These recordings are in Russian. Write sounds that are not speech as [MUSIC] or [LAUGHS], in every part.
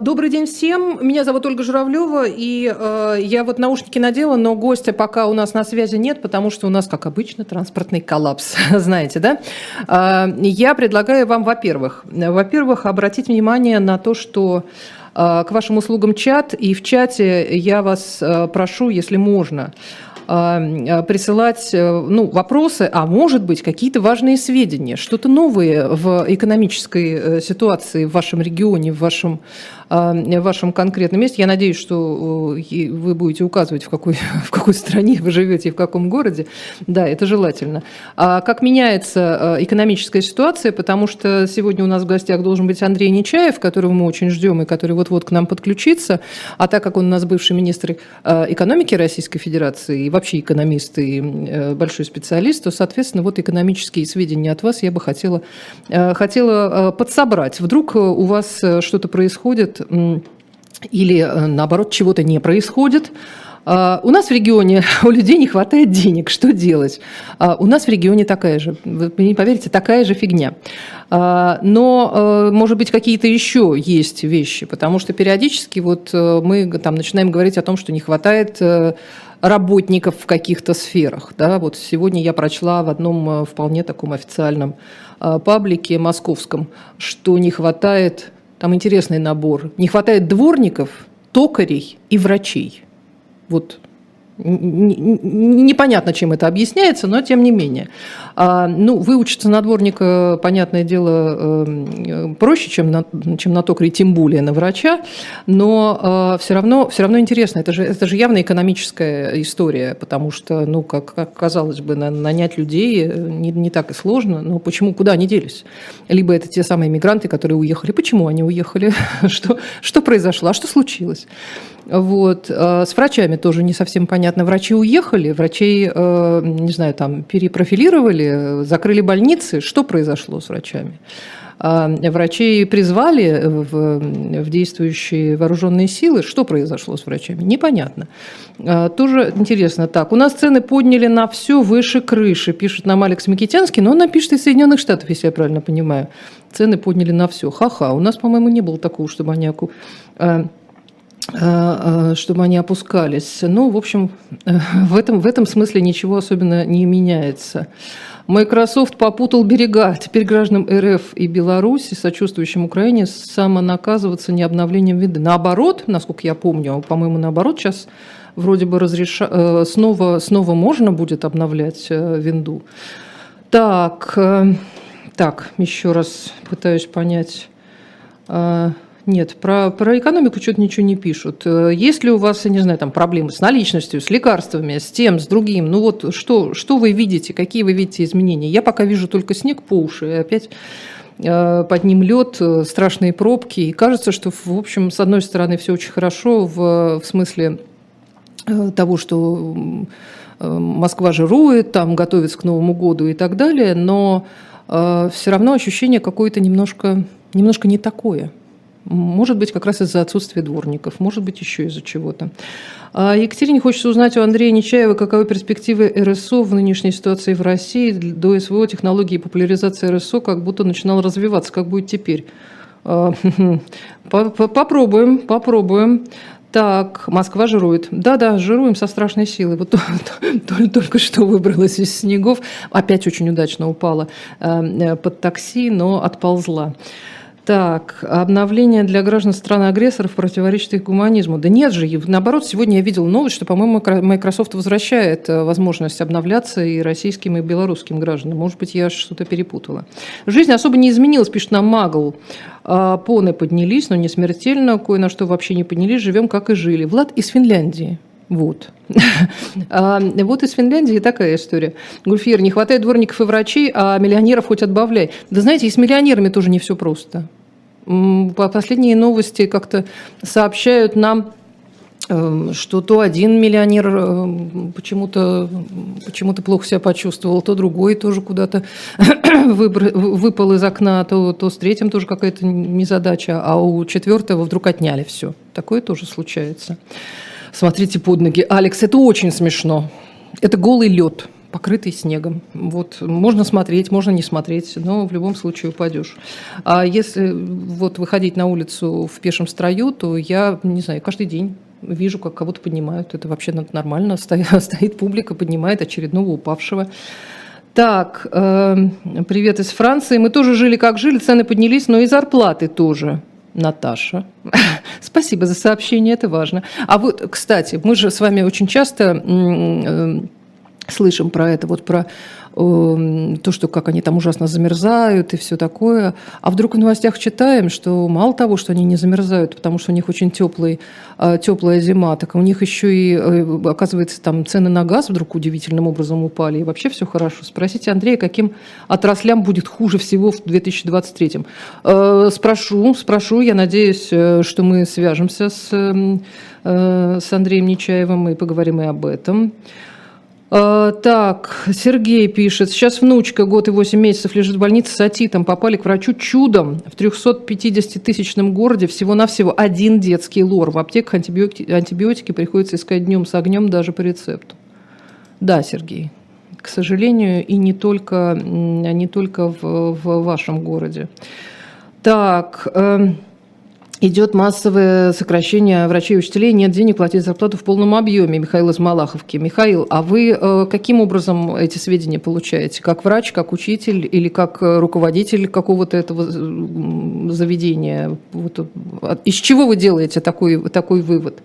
Добрый день всем. Меня зовут Ольга Журавлева, и э, я вот наушники надела, но гостя пока у нас на связи нет, потому что у нас, как обычно, транспортный коллапс, [LAUGHS] знаете, да? Э, я предлагаю вам, во-первых, во-первых, обратить внимание на то, что э, к вашим услугам чат, и в чате я вас э, прошу, если можно, э, присылать ну, вопросы, а может быть какие-то важные сведения, что-то новое в экономической ситуации в вашем регионе, в вашем в вашем конкретном месте. Я надеюсь, что э, вы будете указывать, в какой, [LAUGHS] в какой стране вы живете и в каком городе. Да, это желательно. А как меняется э, экономическая ситуация, потому что сегодня у нас в гостях должен быть Андрей Нечаев, которого мы очень ждем и который вот-вот к нам подключится. А так как он у нас бывший министр э, экономики Российской Федерации и вообще экономист и большой специалист, то, соответственно, вот экономические сведения от вас я бы хотела, хотела подсобрать. Вдруг у вас что-то происходит, или э, наоборот чего-то не происходит. А, у нас в регионе [LAUGHS] у людей не хватает денег, что делать? А, у нас в регионе такая же, вы не поверите, такая же фигня. А, но, э, может быть, какие-то еще есть вещи, потому что периодически вот э, мы там начинаем говорить о том, что не хватает работников в каких-то сферах. Да? Вот сегодня я прочла в одном вполне таком официальном паблике московском, что не хватает там интересный набор. Не хватает дворников, токарей и врачей. Вот непонятно, чем это объясняется, но тем не менее. А, ну, выучиться на дворника, понятное дело, эм, проще, чем на, чем на токаря, тем более на врача, но а, все равно, все равно интересно. Это же, это же явно экономическая история, потому что, ну, как, как казалось бы, нанять людей э, не, не так и сложно, но почему, куда они делись? Либо это те самые мигранты, которые уехали. Почему они уехали? [LAUGHS] что, что произошло? А что случилось? Вот. А с врачами тоже не совсем понятно. Врачи уехали, врачей, э, не знаю, там перепрофилировали, закрыли больницы. Что произошло с врачами? А врачей призвали в, в действующие вооруженные силы. Что произошло с врачами? Непонятно. А, тоже интересно. Так, у нас цены подняли на все выше крыши, пишет нам Алекс Микитянский, но он напишет из Соединенных Штатов, если я правильно понимаю. Цены подняли на все. Ха-ха. У нас, по-моему, не было такого, чтобы они э, чтобы они опускались. Ну, в общем, э, в этом, в этом смысле ничего особенно не меняется. Microsoft попутал берега. Теперь гражданам РФ и Беларуси, сочувствующим Украине, самонаказываться не обновлением вида. Наоборот, насколько я помню, по-моему, наоборот, сейчас вроде бы разреша... снова, снова можно будет обновлять винду. Так, так, еще раз пытаюсь понять. Нет, про, про экономику что-то ничего не пишут. Э, есть ли у вас, я не знаю, там проблемы с наличностью, с лекарствами, с тем, с другим? Ну вот что, что вы видите, какие вы видите изменения? Я пока вижу только снег по уши, и опять э, под ним лед, э, страшные пробки. И кажется, что, в общем, с одной стороны, все очень хорошо в, в смысле того, что Москва жирует, там готовится к Новому году и так далее, но все равно ощущение какое-то немножко, немножко не такое. Может быть, как раз из-за отсутствия дворников, может быть, еще из-за чего-то. А Екатерине хочется узнать у Андрея Нечаева, каковы перспективы РСО в нынешней ситуации в России. До СВО технологии и популяризации РСО как будто начинал развиваться. Как будет теперь? А, [LAUGHS] попробуем, попробуем. Так, Москва жирует. Да-да, жируем со страшной силой. Вот [LAUGHS] только что выбралась из снегов. Опять очень удачно упала э, э, под такси, но отползла. Так, обновление для граждан страны-агрессоров противоречит их гуманизму. Да нет же, наоборот, сегодня я видел новость, что, по-моему, Microsoft возвращает э, возможность обновляться и российским, и белорусским гражданам. Может быть, я что-то перепутала. Жизнь особо не изменилась, пишет нам Магл. А, поны поднялись, но не смертельно, кое на что вообще не поднялись, живем как и жили. Влад из Финляндии. Вот. [LAUGHS] А, вот из Финляндии такая история. Гульфир, не хватает дворников и врачей, а миллионеров хоть отбавляй. Да знаете, и с миллионерами тоже не все просто. Последние новости как-то сообщают нам, эм, что то один миллионер эм, почему-то почему плохо себя почувствовал, то другой тоже куда-то [CLEARS THROAT] выпал из окна, то, то с третьим тоже какая-то незадача, а у четвертого вдруг отняли все. Такое тоже случается. Смотрите под ноги. Алекс, это очень смешно. Это голый лед. Покрытый снегом. Вот можно смотреть, можно не смотреть, но в любом случае упадешь. А если вот выходить на улицу в пешем строю, то я, не знаю, каждый день вижу, как кого-то поднимают. Это вообще нормально. [LAUGHS] Стоит, публика, поднимает очередного упавшего. Так, э, привет из Франции. Мы тоже жили как жили, цены поднялись, но и зарплаты тоже. Наташа. [LAUGHS] Спасибо за сообщение, это важно. А вот, кстати, мы же с вами очень часто э, слышим про это, вот про Эм, то, что как они там ужасно замерзают и все такое. А вдруг в новостях читаем, что мало того, что они не замерзают, потому что у них очень теплый, э, теплая зима, так у них еще и, э, оказывается, там цены на газ вдруг удивительным образом упали, и вообще все хорошо. Спросите Андрея, каким отраслям будет хуже всего в 2023? Э, спрошу, спрошу, я надеюсь, что мы свяжемся с, с Андреем Нечаевым и поговорим и об этом. А, так, Сергей пишет. Сейчас внучка, год и 8 месяцев, лежит в больнице с атитом. Попали к врачу чудом. В 350-тысячном городе всего-навсего один детский лор. В аптеках антибиотики, антибиотики приходится искать днем с огнем даже по рецепту. Да, Сергей, к сожалению, и не только, не только в, в вашем городе. Так, э, идет массовое сокращение врачей и учителей, нет денег платить зарплату в полном объеме. Михаил из Малаховки. Михаил, а вы э, каким образом эти сведения получаете? Как врач, как учитель или как э, руководитель какого-то этого заведения? Вот, из чего вы делаете такой, такой вывод?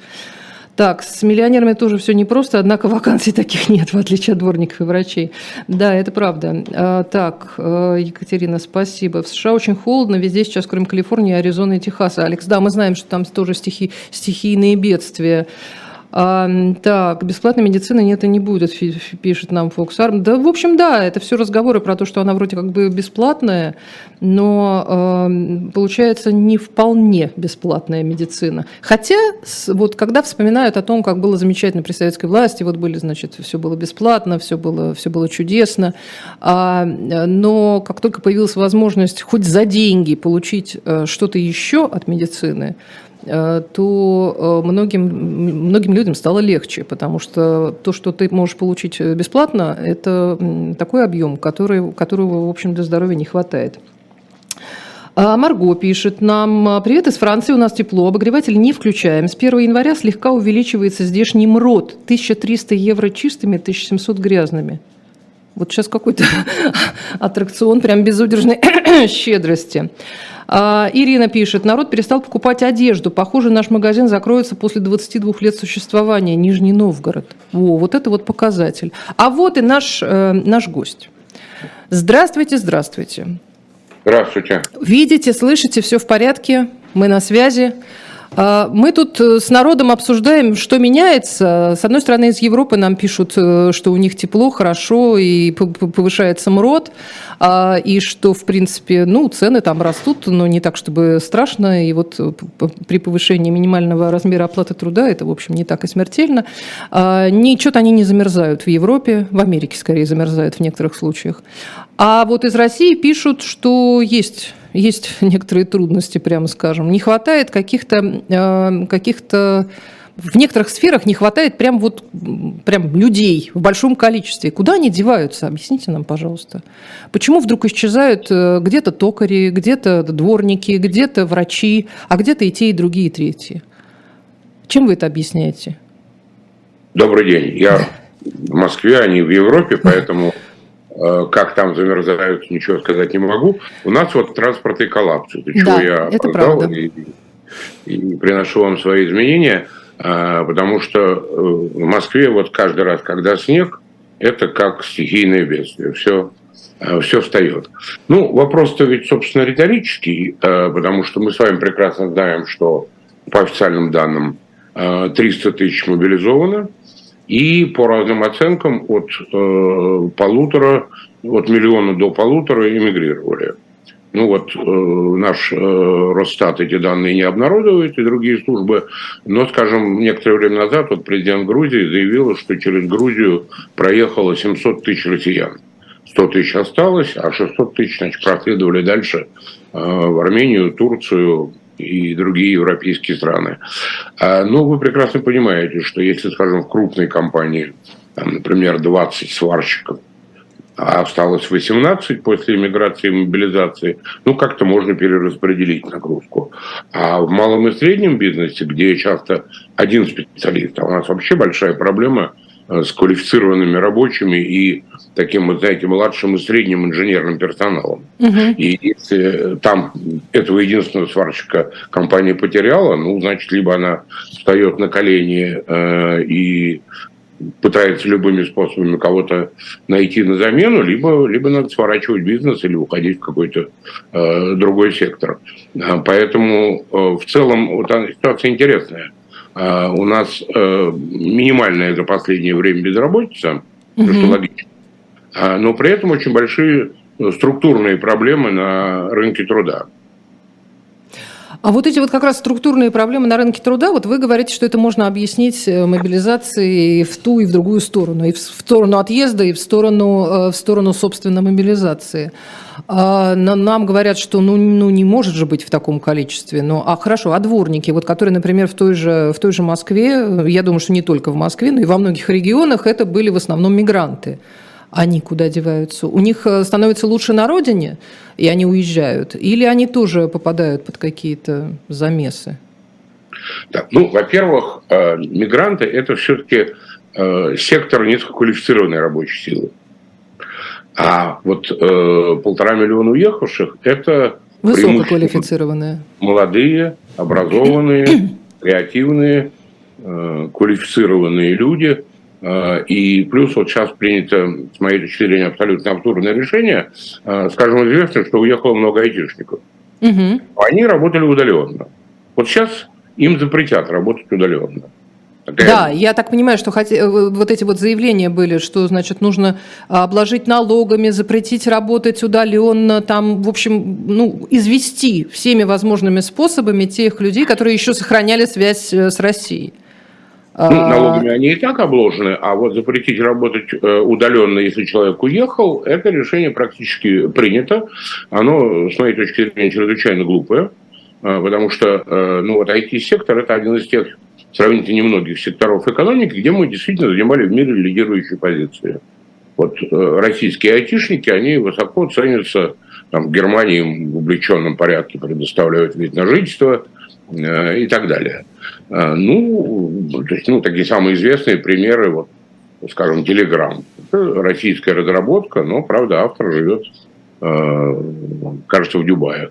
Так, с миллионерами тоже все непросто, однако вакансий таких нет, [LAUGHS] в отличие от дворников и врачей. Да, это правда. А, так, э, Екатерина, спасибо. В США очень холодно, везде сейчас, кроме Калифорнии, Аризоны и Техаса. Алекс, да, мы знаем, что там тоже стихи, стихийные бедствия. А, так, бесплатной медицины нет и не будет, пишет нам Фоксарм. Да, в общем, да, это все разговоры про то, что она вроде как бы бесплатная, но э, получается не вполне бесплатная медицина. Хотя, вот когда вспоминают о том, как было замечательно при советской власти, вот были, значит, все было бесплатно, все было, все было чудесно, а, но как только появилась возможность хоть за деньги получить э, что-то еще от медицины, то э, многим, многим людям стало легче, потому что то, что ты можешь получить бесплатно, это такой объем, который, которого, в общем, для здоровья не хватает. А Марго пишет нам, привет из Франции, у нас тепло, обогреватель не включаем. С 1 января слегка увеличивается здешний МРОД, 1300 евро чистыми, 1700 грязными. Вот сейчас какой-то [LAUGHS] аттракцион прям безудержной [CLEARS THROAT] щедрости. А, Ирина пишет, народ перестал покупать одежду. Похоже, наш магазин закроется после 22 лет существования. Нижний Новгород. Во, вот это вот показатель. А вот и наш, э, наш гость. Здравствуйте, здравствуйте. Здравствуйте. Видите, слышите, все в порядке, мы на связи. А, мы тут э, с народом обсуждаем, что меняется. С одной стороны, из Европы нам пишут, э, что у них тепло, хорошо и повышается МРОД, а, и что, в принципе, ну, цены там растут, но не так, чтобы страшно. И вот э, при повышении минимального размера оплаты труда это, в общем, не так и смертельно. А, Ничего-то они не замерзают в Европе, в Америке скорее замерзают в некоторых случаях. А вот из России пишут, что есть есть [LAUGHS] некоторые трудности, прямо скажем. Не хватает каких-то э, каких-то в некоторых сферах не хватает прям вот прям людей в большом количестве. Куда они деваются? Объясните нам, пожалуйста. Почему вдруг исчезают э, где-то токари, где-то дворники, где-то врачи, а где-то и те, и другие, и третьи? Чем вы это объясняете? Добрый день. Я в Москве, а не в Европе, [LAUGHS] поэтому как там замерзают, ничего сказать не могу. У нас вот транспортный коллапс. Для чего да, я это правда. И, и приношу вам свои изменения, э, потому что э, в Москве вот каждый раз, когда снег, это как стихийное бедствие. Все, все встает. Ну, вопрос-то ведь, собственно, риторический, потому что мы с вами прекрасно знаем, что по официальным данным 300 тысяч мобилизовано, и по разным оценкам от э, полутора, от миллиона до полутора эмигрировали. Ну вот э, наш э, Росстат эти данные не обнародует, и другие службы. Но, скажем, некоторое время назад вот президент Грузии заявил, что через Грузию проехало 700 тысяч россиян. 100 тысяч осталось, а 600 тысяч значит, проследовали дальше э, в Армению, Турцию, и другие европейские страны. А, Но ну, вы прекрасно понимаете, что если, скажем, в крупной компании там, например, 20 сварщиков, а осталось 18 после иммиграции и мобилизации, ну, как-то можно перераспределить нагрузку. А в малом и среднем бизнесе, где часто один специалист, а у нас вообще большая проблема э, с квалифицированными рабочими и таким, вот, знаете, младшим и средним инженерным персоналом. Угу. И если там этого единственного сварщика компания потеряла, ну, значит, либо она встает на колени э, и пытается любыми способами кого-то найти на замену, либо, либо надо сворачивать бизнес или уходить в какой-то э, другой сектор. А, поэтому э, в целом вот ситуация интересная. Э, у нас э, минимальная за последнее время безработица, угу. что логично, э, но при этом очень большие структурные проблемы на рынке труда. А вот эти вот как раз структурные проблемы на рынке труда, вот вы говорите, что это можно объяснить э, мобилизацией в ту и в другую сторону, и в сторону отъезда, и в сторону, э, в сторону собственно, мобилизации. А нам говорят, что ну, ну не может же быть в таком количестве. Ну, а хорошо, а дворники, вот которые, например, в той, же, в той же Москве, я думаю, что не только в Москве, но и во многих регионах, это были в основном мигранты они куда деваются? У них э, становится лучше на родине, и они уезжают? Или они тоже попадают под какие-то замесы? Да. Ну, во-первых, э, мигранты – это все-таки э, сектор низкоквалифицированной рабочей силы. А вот полтора миллиона уехавших – это Высококвалифицированные. Молодые, образованные, [CLEARS THROAT] креативные, квалифицированные люди – Э, и плюс вот сейчас принято, с моей точки зрения, абсолютно абсурдное решение. Э, скажем, известно, что уехало много айтишников. Угу. Они работали удаленно. Вот сейчас им запретят работать удаленно. Такая... Да, я так понимаю, что хотя, э, вот эти вот заявления были, что, значит, нужно обложить налогами, запретить работать удаленно, там, в общем, ну, извести всеми возможными способами тех людей, которые еще сохраняли связь с Россией. Ну, а, налогами они и так обложены, а вот запретить работать э, удаленно, если человек уехал, это решение практически принято. Оно, с моей точки зрения, чрезвычайно глупое, э, потому что э, ну, вот IT-сектор – это один из тех сравнительно немногих секторов экономики, где мы действительно занимали в мире лидирующие позиции. Вот российские айтишники, они высоко ценятся, там, в Германии им в облегченном порядке предоставляют вид на жительство и так далее. А, ну, ну, такие самые известные примеры, вот, скажем, Telegram. Это российская разработка, но, правда, автор живет, а, кажется, в Дубае.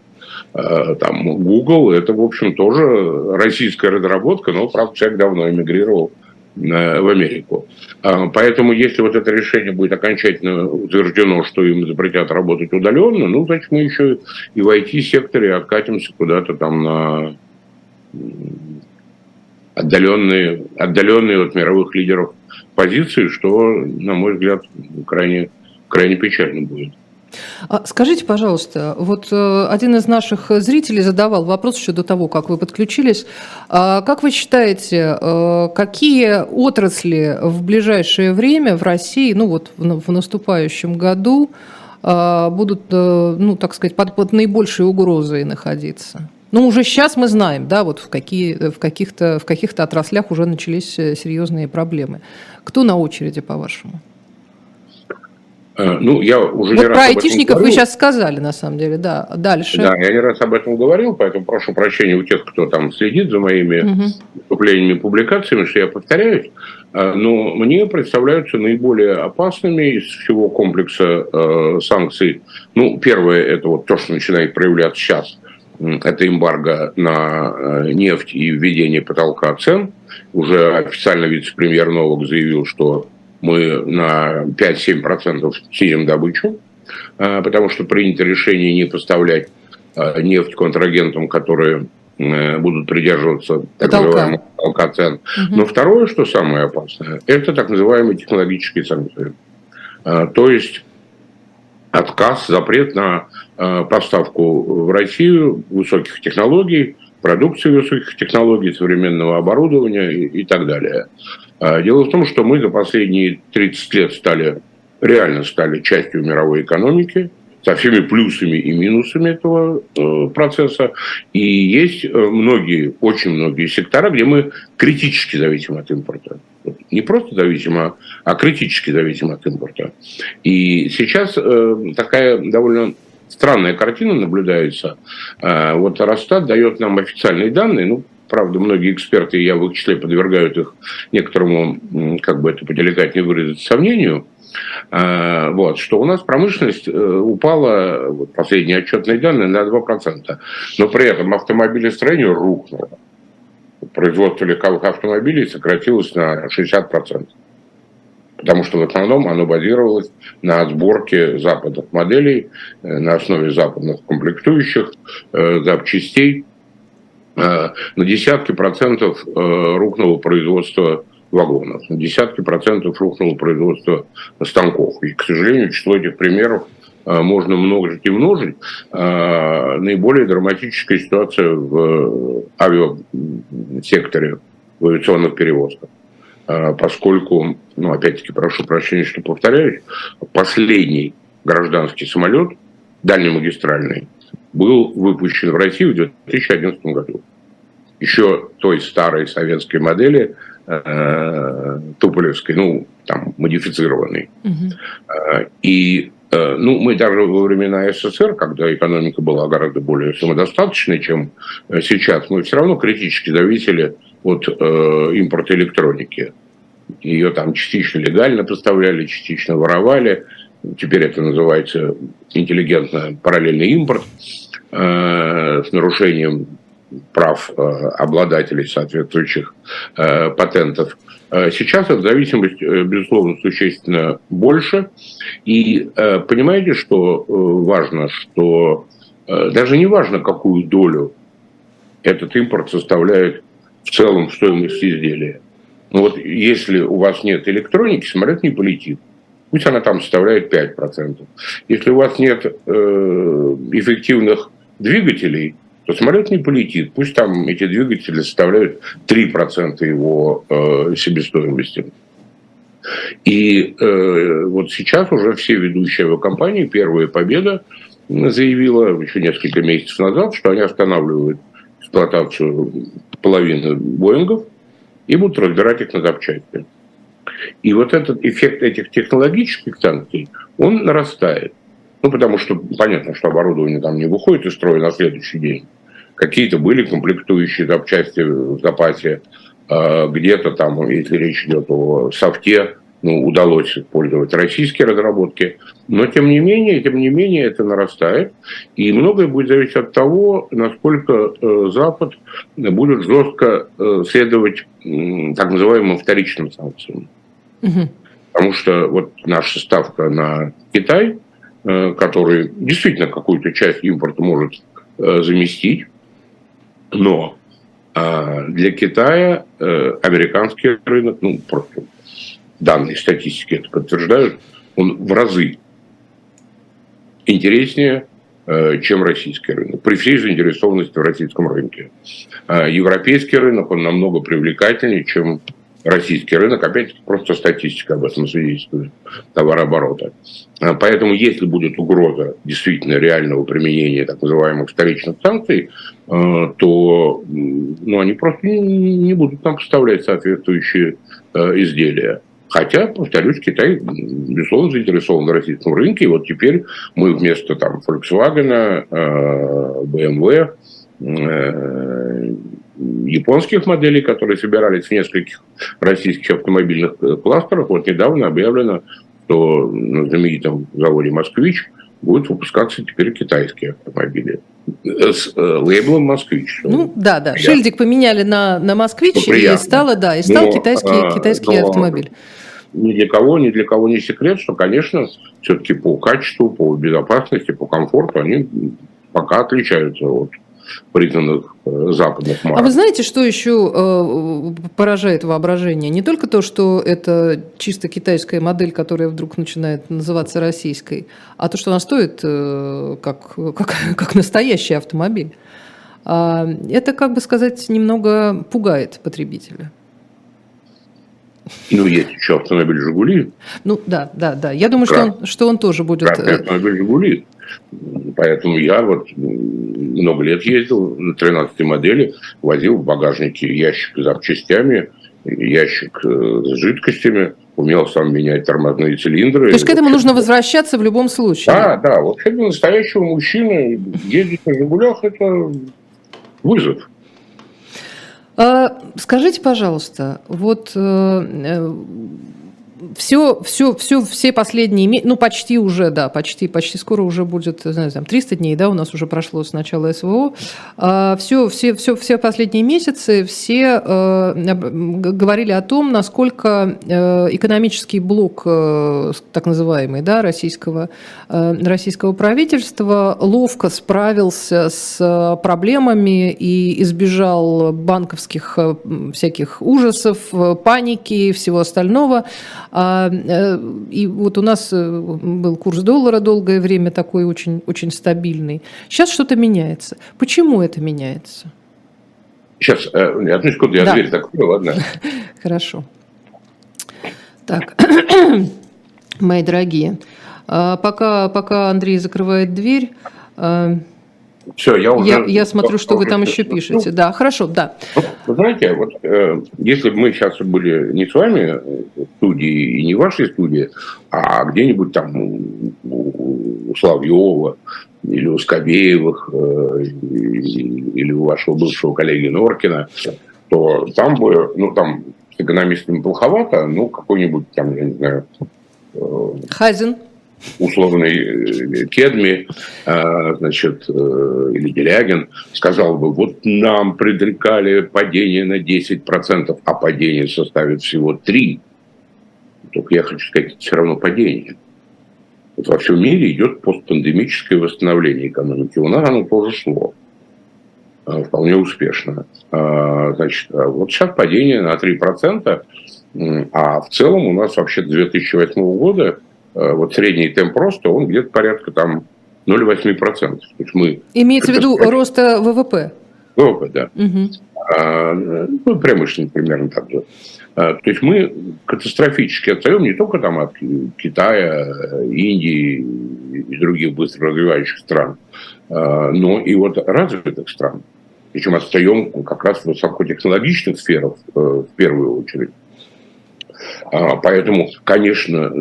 Там Google, это, в общем, тоже российская разработка, но, правда, человек давно эмигрировал в Америку. Поэтому, если вот это решение будет окончательно утверждено, что им запретят работать удаленно, ну, значит, мы еще и в IT-секторе откатимся куда-то там на отдаленные, отдаленные от мировых лидеров позиции, что, на мой взгляд, крайне, крайне печально будет. А скажите, пожалуйста, вот э, один из наших зрителей задавал вопрос еще до того, как вы подключились. А как вы считаете, э, какие отрасли в ближайшее время в России, ну вот в наступающем году, э, будут, ну так сказать, под, под наибольшей угрозой находиться? Ну, уже сейчас мы знаем, да, вот в, какие, в, каких-то, в каких-то отраслях уже начались э, серьезные проблемы. Кто на очереди, по-вашему? Э, ну, я уже вот не про айтишников вы сейчас сказали, на самом деле, да. Дальше. Да, я не раз об этом говорил, поэтому прошу прощения у тех, кто там следит за моими угу. выступлениями, публикациями, что я повторяюсь. Э, но мне представляются наиболее опасными из всего комплекса э, санкций. Ну, первое, это вот то, что начинает проявляться сейчас – это эмбарго на э, нефть и введение потолка цен. Уже официально вице-премьер Новок заявил, что мы на 5-7% снизим добычу, э, потому что принято решение не поставлять э, нефть контрагентам, которые будут придерживаться так называемого потолка цен. Угу. Но второе, что самое опасное, это так называемые технологические санкции. То есть отказ, запрет на э, поставку в Россию высоких технологий, продукции высоких технологий, современного оборудования и, так далее. А, дело в том, что мы за последние 30 лет стали, реально стали частью мировой экономики, со всеми плюсами и минусами этого э, процесса. И есть э, многие, очень многие сектора, где мы критически зависим от импорта. не просто зависима, а критически зависима от импорта. И сейчас э, такая довольно странная картина наблюдается. Вот Росстат дает нам официальные данные, ну, правда, многие эксперты, я в их числе подвергают их некоторому, как бы это поделикатнее выразить, сомнению, вот, что у нас промышленность э, упала, вот последние отчетные данные, на 2%, но при этом автомобилестроение рухнуло производство легковых автомобилей сократилось на 60%. Потому что в основном оно базировалось на сборке западных моделей, э, на основе западных комплектующих, э, запчастей. Э, на десятки процентов рухнуло производство вагонов, на десятки процентов рухнуло производство станков. И, к сожалению, число этих примеров а, можно множить и множить. А, наиболее драматическая ситуация в авиасекторе, в авиационных перевозках. Поскольку, ну, опять-таки, прошу прощения, что повторяюсь, последний гражданский самолет, дальнемагистральный, был выпущен в России в 2011 году. Еще той старой советской модели, Туполевской, ну, там, модифицированной. Угу. И Э, ну, мы даже во времена СССР, когда экономика была гораздо более самодостаточной, чем э, сейчас, мы все равно критически зависели от э, импорта электроники. Ее там частично легально поставляли, частично воровали. Теперь это называется интеллигентно параллельный импорт э, с нарушением прав э, обладателей соответствующих э, патентов. Э, сейчас эта зависимость, безусловно, существенно больше. И понимаете, что важно, что даже не важно, какую долю этот импорт составляет в целом в стоимости изделия. Но вот если у вас нет электроники, самолет не полетит. Пусть она там составляет 5%. Если у вас нет эффективных двигателей, то самолет не полетит. Пусть там эти двигатели составляют 3% его э, себестоимости. И э, вот сейчас уже все ведущие авиакомпании, первая победа заявила еще несколько месяцев назад, что они останавливают эксплуатацию половины Боингов и будут разбирать их на запчасти. И вот этот эффект этих технологических санкций, он нарастает. Ну, потому что понятно, что оборудование там не выходит из строя на следующий день. Какие-то были комплектующие запчасти в запасе, а, где-то там, если речь идет о софте, ну, удалось использовать российские разработки. Но тем не менее, тем не менее, это нарастает. И многое будет зависеть от того, насколько э, Запад будет жестко э, следовать так называемым вторичным санкциям. Угу. Потому что вот наша ставка на Китай – Э, который действительно какую-то часть импорта может э, заместить, но а, для Китая э, американский рынок, ну, просто данные статистики это подтверждают, он в разы интереснее, чем российский рынок, при всей заинтересованности в российском рынке. А европейский рынок, он намного привлекательнее, чем российский рынок, опять просто статистика об этом свидетельствует, товарооборота. А, поэтому, если будет угроза действительно реального применения так называемых вторичных санкций, а, то ну, они просто не будут нам поставлять соответствующие а, изделия. Хотя, повторюсь, Китай, безусловно, заинтересован в российском рынке. И вот теперь мы вместо там, Volkswagen, BMW, японских моделей, которые собирались в нескольких российских автомобильных э, кластерах. Вот недавно объявлено, что на знаменитом заводе «Москвич» будут выпускаться теперь китайские автомобили э, с э, лейблом «Москвич». Ну да, да. Я... Шильдик поменяли на, на «Москвич» ну, и стало, да, и стал но, китайский, а, китайский но автомобиль. Ни для кого, ни для кого не секрет, что, конечно, все-таки по качеству, по безопасности, по комфорту они пока отличаются от признанных э, западных марок. А вы знаете, что еще э, поражает воображение? Не только то, что это чисто китайская модель, которая вдруг начинает называться российской, а то, что она стоит э, как, как, [LAUGHS] как настоящий автомобиль. А, это, как бы сказать, немного пугает потребителя. Ну, есть еще автомобиль «Жигули». Ну, да, да, да. Я думаю, что он, что он тоже будет... Красный автомобиль «Жигули». Поэтому я вот много лет ездил на 13 модели, возил в багажнике ящик с запчастями ящик с жидкостями, умел сам менять тормозные цилиндры. То есть к этому нужно возвращаться в любом случае? Да, да. Вообще для настоящего мужчины ездить на «Жигулях» – это вызов. А, скажите, пожалуйста, вот все, все, все, все последние, ну, почти уже, да, почти, почти скоро уже будет, знаю, там, 300 дней, да, у нас уже прошло с начала СВО. Все, все, все, все последние месяцы все э, говорили о том, насколько э, экономический блок, э, так называемый, да, российского, российского правительства ловко справился с проблемами и избежал банковских всяких ужасов, паники и всего остального. А, э, и вот у нас э, был курс доллара долгое время такой очень, очень стабильный. Сейчас что-то меняется. Почему это меняется? Сейчас, э, одну секунду, я да. дверь закрою, ладно? [LAUGHS] Хорошо. Так, [CLEARS THROAT] мои дорогие, а, пока, пока Андрей закрывает дверь, все, я уже... Я, я смотрю, что вы там еще пишете. Ну, да, хорошо, да. Ну, вы знаете, вот э, если бы мы сейчас были не с вами в студии и не в вашей студии, а где-нибудь там у, у Славьева или у Скобеевых э, или у вашего бывшего коллеги Норкина, то там бы, ну там с экономистами плоховато, ну какой-нибудь там, я не знаю... Э, Хазин условный э, Кедми, а, значит, э, или Делягин, сказал бы, вот нам предрекали падение на 10%, а падение составит всего 3%. Только я хочу сказать, это все равно падение. Вот во всем мире идет постпандемическое восстановление экономики. У нас оно тоже шло а, вполне успешно. А, значит, вот сейчас падение на 3%, а в целом у нас вообще с 2008 года вот средний темп роста, он где-то порядка там 0,8%. То есть мы Имеется в виду роста ВВП? ВВП, да. Угу. А, ну, промышленность примерно так же. А, то есть мы катастрофически отстаем не только там от Китая, Индии и других быстро развивающих стран, а, но и вот развитых стран. Причем отстаем как раз в высокотехнологичных сферах э, в первую очередь. А, поэтому, конечно,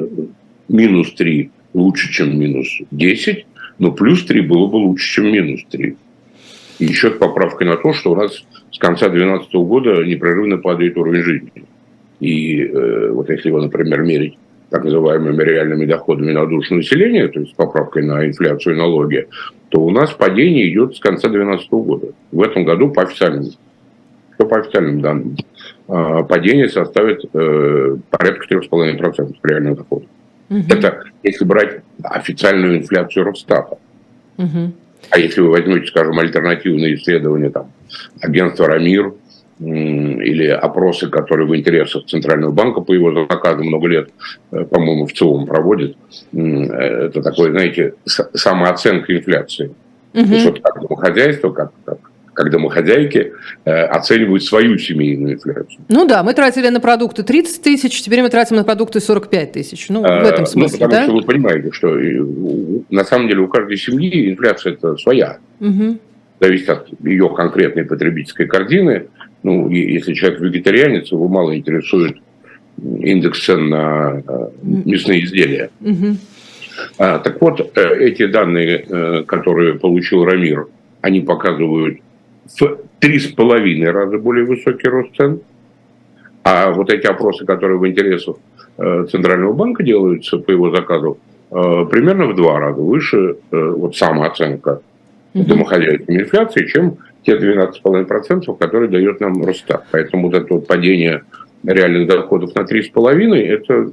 минус 3 лучше, чем минус 10, но плюс 3 было бы лучше, чем минус 3. И еще с поправкой на то, что у нас с конца 2012 года непрерывно падает уровень жизни. И э, вот если его, например, мерить так называемыми реальными доходами на душу населения, то есть с поправкой на инфляцию и налоги, то у нас падение идет с конца 2012 года. В этом году по официальным, что по официальным данным, э, падение составит э, порядка 3,5% реального дохода. Угу. Это если брать официальную инфляцию Росстата. Угу. А если вы возьмете, скажем, альтернативные исследования там, агентства «Рамир», или опросы, которые в интересах Центрального банка по его заказу много лет, э, по-моему, в целом проводит. Э, это такое, знаете, самооценка инфляции. Угу. То есть вот как домохозяйство, как, как как домохозяйки э, оценивают свою семейную инфляцию. Ну да, мы тратили на продукты 30 тысяч, теперь мы тратим на продукты 45 тысяч. Ну, в а, этом ну, смысле, ну, потому да? что вы понимаете, что на самом деле у каждой семьи инфляция это своя. Угу. Зависит от ее конкретной потребительской корзины. Ну, если человек вегетарианец, его мало интересует индекс цен на э, мясные изделия. Угу. А, так вот, э, эти данные, которые получил Рамир, они показывают в три с половиной раза более высокий рост цен. А вот эти опросы, которые в интересах э, Центрального банка делаются по его заказу, э, примерно в два раза выше э, вот самооценка угу. домохозяйственной инфляции, чем те 12,5%, которые дает нам Росстат. Поэтому вот это вот падение реальных доходов на 3,5% это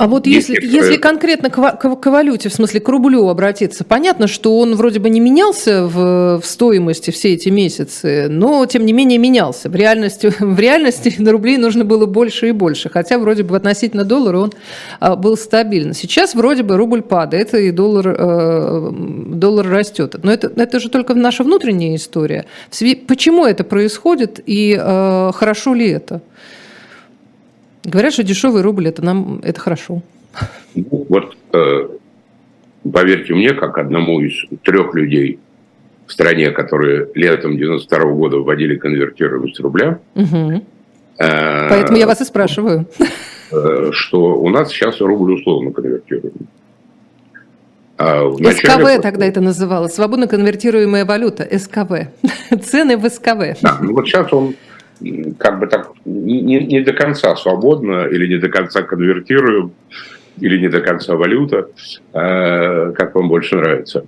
а вот если, если, если конкретно к, к, к валюте, в смысле к рублю обратиться, понятно, что он вроде бы не менялся в, в стоимости все эти месяцы, но тем не менее менялся. В реальности, [LAUGHS] в реальности на рублей нужно было больше и больше, хотя вроде бы относительно доллара он а, был стабилен. Сейчас вроде бы рубль падает и доллар, э, доллар растет. Но это, это же только наша внутренняя история. Почему это происходит и э, хорошо ли это? Говорят, что дешевый рубль это нам это хорошо. Ну, вот э, поверьте мне, как одному из трех людей в стране, которые летом 92 года вводили конвертируемость рубля, угу. Поэтому я вас и спрашиваю. Что у нас сейчас рубль условно конвертируем. А начале... СКВ тогда это называлось, свободно конвертируемая валюта, СКВ. [LAUGHS] Цены в СКВ. Да, ну вот сейчас он как бы так не, не до конца свободно или не до конца конвертируем, или не до конца валюта, э, как вам больше нравится.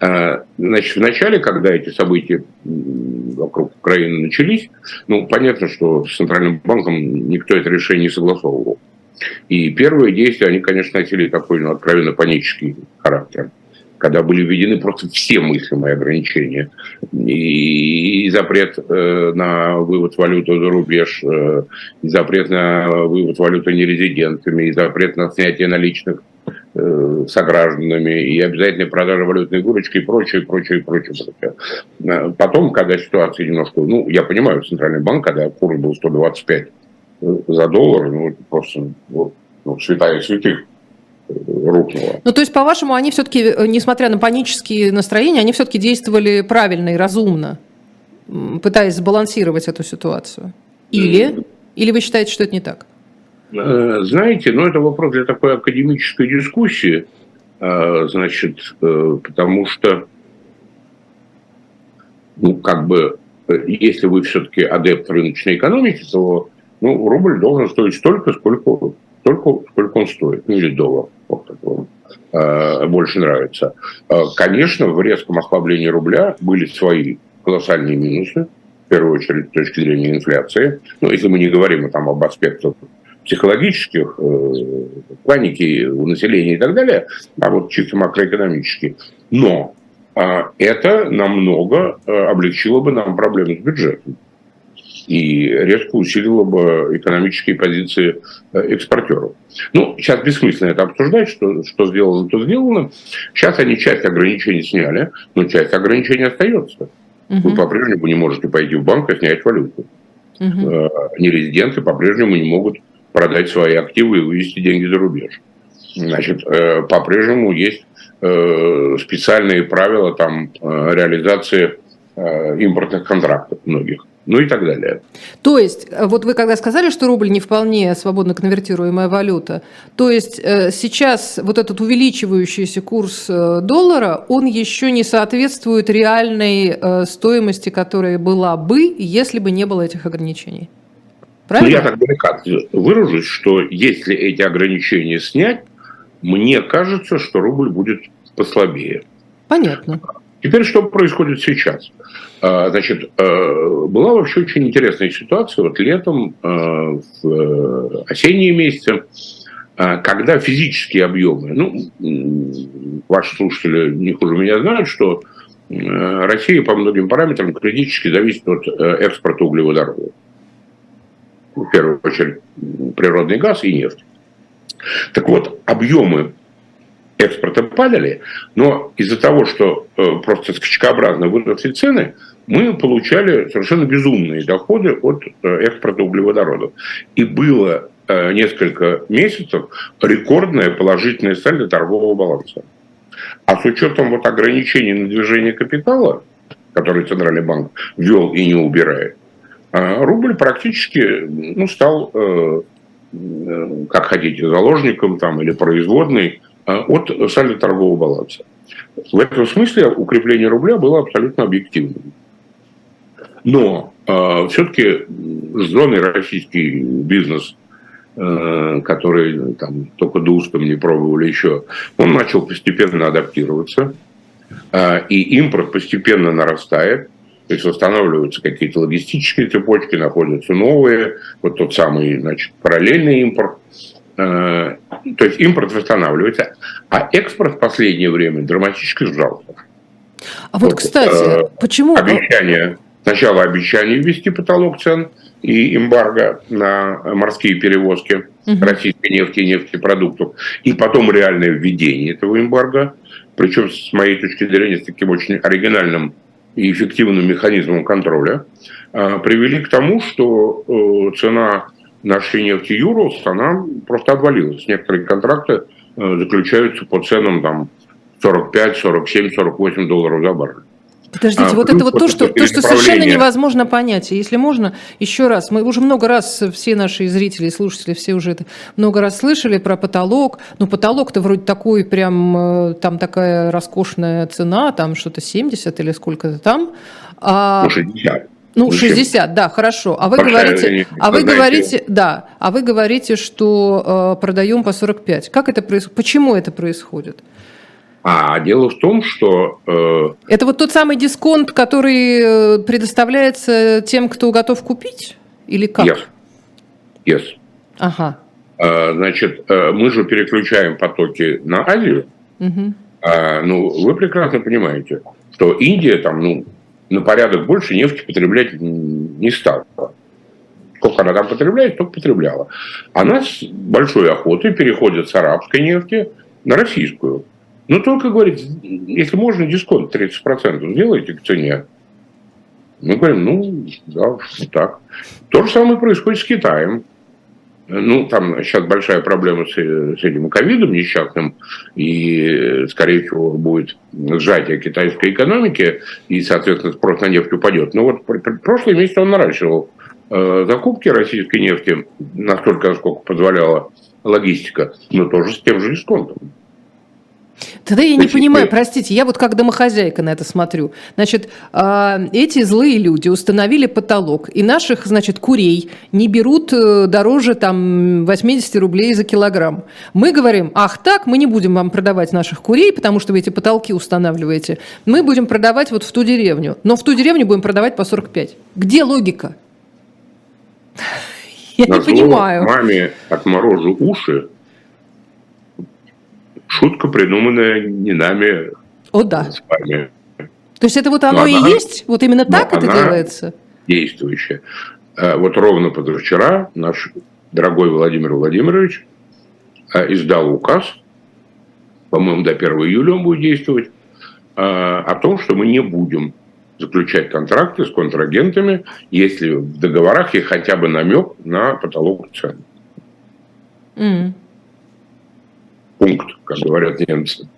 Э, значит, в начале, когда эти события вокруг Украины начались, ну, понятно, что с Центральным банком никто это решение не согласовывал. И первые действия, они, конечно, носили такой ну, откровенно панический характер когда были введены просто все мыслимые ограничения. И, и запрет э, на вывод валюты за рубеж, э, и запрет на вывод валюты нерезидентами, и запрет на снятие наличных э, согражданами, и обязательная продажа валютной выручки, и прочее, прочее, прочее, прочее. Э, потом, когда ситуация немножко... Ну, я понимаю, Центральный банк, когда курс был 125 за доллар, ну, просто ну, святая святых рухнуло. Ну, то есть, по-вашему, они все-таки, э, несмотря на панические настроения, они все-таки действовали правильно и разумно, пытаясь сбалансировать эту ситуацию? Или, или вы считаете, что это не так? Э, знаете, ну, это вопрос для такой академической дискуссии, э, значит, потому что, ну, как бы, если вы все-таки адепт рыночной экономики, то ну, рубль должен стоить столько, сколько столько, сколько он стоит, ну или доллар, вот как вам э, больше нравится. Э, конечно, в резком ослаблении рубля были свои колоссальные минусы, в первую очередь с точки зрения инфляции. Ну, если мы не говорим там, об аспектах психологических, э, паники у населения и так далее, а вот чисто макроэкономически. Но это намного облегчило бы нам проблемы с бюджетом и резко усилило бы экономические позиции э, экспортеров. Ну, сейчас бессмысленно это обсуждать, что, что сделано, то сделано. Сейчас они часть ограничений сняли, но часть ограничений остается. Угу. Вы по-прежнему не можете пойти в банк и снять валюту. Угу. Нерезиденты по-прежнему не могут продать свои активы и вывести деньги за рубеж. Значит, э, по-прежнему есть специальные правила там реализации импортных контрактов многих ну и так далее. То есть, э, вот вы когда сказали, что рубль не вполне свободно конвертируемая валюта, то есть э, сейчас вот этот увеличивающийся курс э, доллара, он еще не соответствует реальной стоимости, которая была бы, если бы не было этих ограничений. Правильно? Ну, я так деликатно выражусь, что если эти ограничения снять, мне кажется, что рубль будет послабее. Понятно. Теперь что происходит сейчас? А, значит, э, была вообще очень интересная ситуация вот летом, э, в э, осенние месяцы, когда физические объемы, ну, ваши слушатели не хуже меня знают, что Россия по многим параметрам критически зависит от экспорта углеводородов. В первую очередь природный газ и нефть. Так вот, объемы экспорта падали, но из-за того, что э, просто скачкообразно выросли цены, мы получали совершенно безумные доходы от э, экспорта углеводородов. И было э, несколько месяцев рекордное положительное сальдо торгового баланса. А с учетом вот ограничений на движение капитала, которые Центральный банк ввел и не убирает, рубль практически ну, стал, как хотите, заложником там, или производной а, от сальдо торгового баланса. В этом смысле укрепление рубля было абсолютно объективным. Но э, все-таки зоны российский бизнес, э, который там только дустом не пробовали еще, он начал постепенно адаптироваться, э, и импорт постепенно нарастает. То есть восстанавливаются какие-то логистические цепочки, находятся новые, вот тот самый значит, параллельный импорт. Э, то есть импорт восстанавливается, а экспорт в последнее время драматически сжался. А вот, вот кстати, э, почему... Обещание, сначала обещание ввести потолок цен и эмбарго на морские перевозки угу. российской нефти и нефтепродуктов, и потом реальное введение этого эмбарго, причем, с моей точки зрения, с таким очень оригинальным и эффективным механизмом контроля, э, привели к тому, что э, цена нашей нефти Юрус, она просто обвалилась. Некоторые контракты э, заключаются по ценам там 45, 47, 48 долларов за баррель. Подождите, а, вот это вот то, что, то, что совершенно невозможно понять. Если можно, еще раз, мы уже много раз, все наши зрители и слушатели, все уже это много раз слышали про потолок. Ну, потолок-то вроде такой прям, э, там такая роскошная цена, там что-то 70 или сколько-то там. А... Ну, 60. Ну, 60, да, хорошо. А вы Большая, говорите, а вы говорите, да, а вы говорите, что э, продаем по 45. Как это происходит? Почему это происходит? А дело в том, что... Э... Это вот тот самый дисконт, который э, предоставляется тем, кто готов купить? Или как? Yes. Yes. Ага. Э, значит, э, мы же переключаем потоки на Азию. Угу. Э, ну, вы прекрасно понимаете, что Индия там, ну, на порядок больше нефти потреблять не стала. Сколько она там потребляет, столько потребляла. Она с большой охотой переходит с арабской нефти на российскую. Но только говорит, если можно дисконт 30% сделайте к цене. Мы говорим, ну, да, так. То же самое происходит с Китаем. Ну, там сейчас большая проблема с, с этим ковидом несчастным, и, скорее всего, будет сжатие китайской экономики, и, соответственно, спрос на нефть упадет. Но вот прошлый месяц он наращивал э, закупки российской нефти настолько, насколько позволяла логистика, но тоже с тем же дисконтом. Тогда я не понимаю, простите, я вот как домохозяйка на это смотрю. Значит, а, эти злые люди установили потолок, и наших, значит, курей не берут э, дороже там 80 рублей за килограмм. Мы говорим, ах так, мы не будем вам продавать наших курей, потому что вы эти потолки устанавливаете. Мы будем продавать вот в ту деревню, но в ту деревню будем продавать по 45. Где логика? [LAUGHS] Я не понимаю. Маме отморожу уши, шутка, придуманная не нами. О, да. С вами. То есть это вот оно но и она, есть? Вот именно так это делается? Действующая. А, вот ровно позавчера наш дорогой Владимир Владимирович а, издал указ, по-моему, до 1 июля он будет действовать, а, о том, что мы не будем заключать контракты с контрагентами, если в договорах есть хотя бы намек на потолок цен. Mm пункт, как говорят немцы.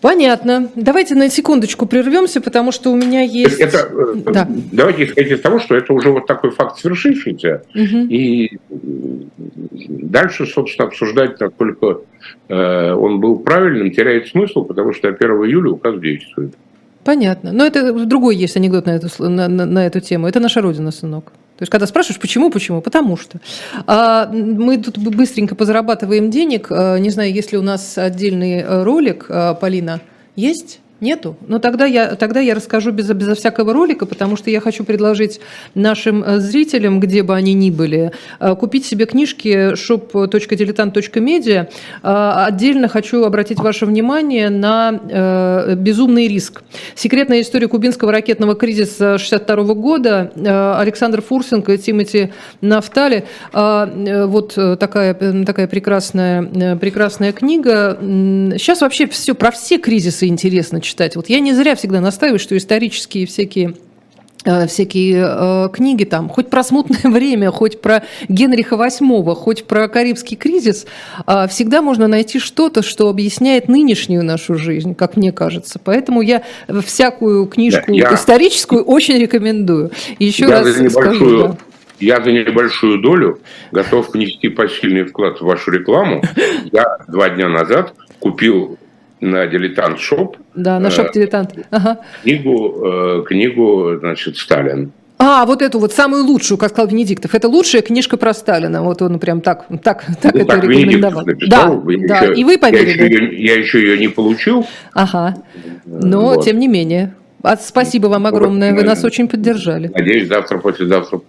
Понятно. Давайте на секундочку прервемся, потому что у меня есть... Это, э, да. Давайте исходить из того, что это уже вот такой факт свершившийся. Угу. И дальше, собственно, обсуждать, насколько э, он был правильным, теряет смысл, потому что 1 июля указ действует. Понятно. Но это другой есть анекдот на эту, на, на, на эту тему. Это наша родина, сынок. То есть, когда спрашиваешь, почему, почему? Потому что. А, мы тут быстренько позарабатываем денег. А, не знаю, есть ли у нас отдельный э, ролик, а, Полина, есть? Нету? Ну тогда я, тогда я расскажу без, безо всякого ролика, потому что я хочу предложить нашим э, зрителям, где бы они ни были, э, купить себе книжки shop.diletant.media. Э, отдельно хочу обратить ваше внимание на «Безумный риск». Секретная история кубинского ракетного кризиса 1962 года. Александр Фурсенко и Тимати Нафтали. Вот такая, такая прекрасная, прекрасная книга. Сейчас вообще все про все кризисы интересно читать. Вот я не зря всегда настаиваю, что исторические всякие э, всякие э, книги там, хоть про смутное [LAUGHS] время, хоть про Генриха VIII, хоть про Карибский кризис, э, всегда можно найти что-то, что объясняет нынешнюю нашу жизнь, как мне кажется. Поэтому я всякую книжку я, историческую очень рекомендую. Еще я раз за скажу. Да. Я за небольшую долю готов внести посильный вклад в вашу рекламу. Я два дня назад купил на дилетант шоп. Да, на шоп дилетант. Ага. Книгу, э, книгу, значит, Сталин. А, вот эту вот самую лучшую, как сказал Венедиктов. Это лучшая книжка про Сталина. Вот он прям так, так, так ну, это так, рекомендовал. Написал, да, да, еще, и вы поверили. Я еще, ее, я еще ее не получил. Ага. Но, вот. тем не менее. А, спасибо вам огромное, вы нас очень поддержали. Надеюсь, завтра, послезавтра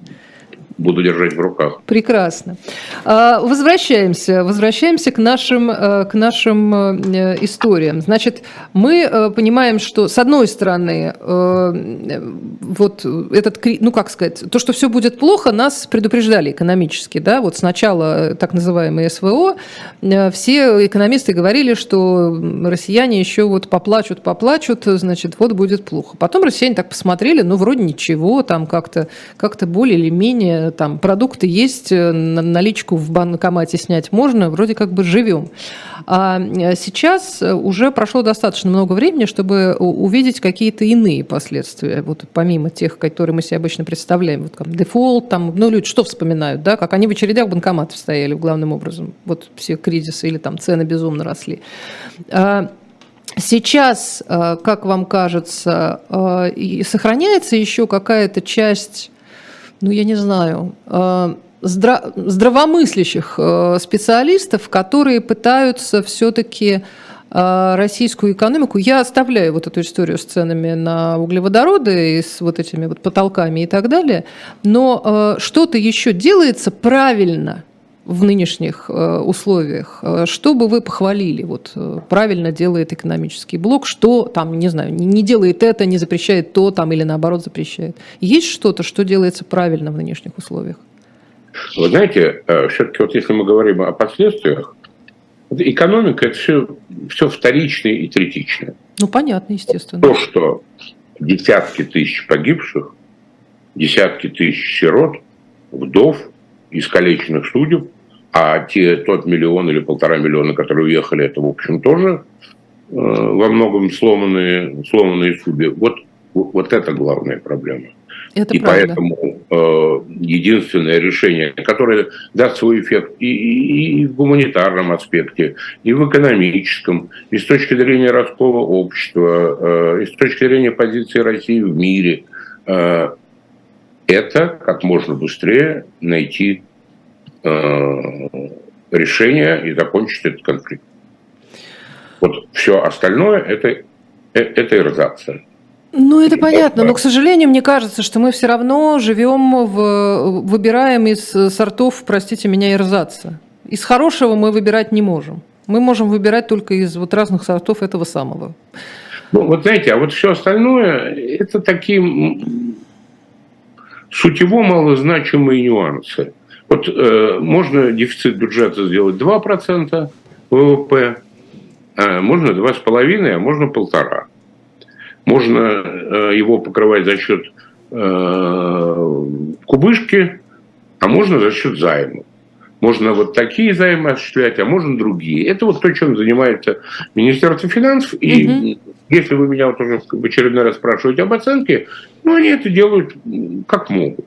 буду держать в руках. Прекрасно. А, возвращаемся, возвращаемся к нашим, э, к нашим э, историям. Значит, мы э, понимаем, что с одной стороны, вот этот, ну как сказать, то, что все будет плохо, нас предупреждали экономически, да, вот сначала так называемые СВО, все экономисты говорили, что россияне еще вот поплачут, поплачут, значит, вот будет плохо. Потом россияне так посмотрели, ну вроде ничего, там как-то как более или менее там продукты есть, наличку в банкомате снять можно, вроде как бы живем. А сейчас уже прошло достаточно много времени, чтобы увидеть какие-то иные последствия, вот помимо тех, которые мы себе обычно представляем, вот там дефолт, там, ну люди что вспоминают, да, как они в очередях банкоматов стояли главным образом, вот все кризисы или там цены безумно росли. А, сейчас, как вам кажется, сохраняется еще какая-то часть, ну я не знаю, здравомыслящих специалистов, которые пытаются все-таки российскую экономику. Я оставляю вот эту историю с ценами на углеводороды и с вот этими вот потолками и так далее, но что-то еще делается правильно – в нынешних э, условиях, э, что бы вы похвалили? Вот э, правильно делает экономический блок, что там, не знаю, не делает это, не запрещает то, там или наоборот запрещает. Есть что-то, что делается правильно в нынешних условиях? Вы знаете, все-таки вот если мы говорим о последствиях, экономика это все, все вторичное и третичное. Ну, понятно, естественно. То, что десятки тысяч погибших, десятки тысяч сирот, вдов, искалеченных судеб, а те, тот миллион или полтора миллиона, которые уехали, это, в общем, тоже э, во многом сломанные, сломанные судьбы. Вот, вот это главная проблема. Это и правда. поэтому э, единственное решение, которое даст свой эффект и, и, и в гуманитарном аспекте, и в экономическом, и с точки зрения раскола общества, э, и с точки зрения позиции России в мире, э, это как можно быстрее найти решение и закончить этот конфликт. Вот все остальное это, э, это эрзация. Ну, это понятно, но, к сожалению, мне кажется, что мы все равно живем, в, выбираем из сортов, простите меня, эрзаца. Из хорошего мы выбирать не можем. Мы можем выбирать только из вот разных сортов этого самого. Ну, вот знаете, а вот все остальное, это такие сутево малозначимые нюансы. Вот э, можно дефицит бюджета сделать 2% ВВП, а можно 2,5%, а можно полтора. Можно э, его покрывать за счет э, кубышки, а можно за счет займа. Можно вот такие займы осуществлять, а можно другие. Это вот то, чем занимается Министерство финансов. И угу. если вы меня вот уже в очередной раз спрашиваете об оценке, ну, они это делают как могут.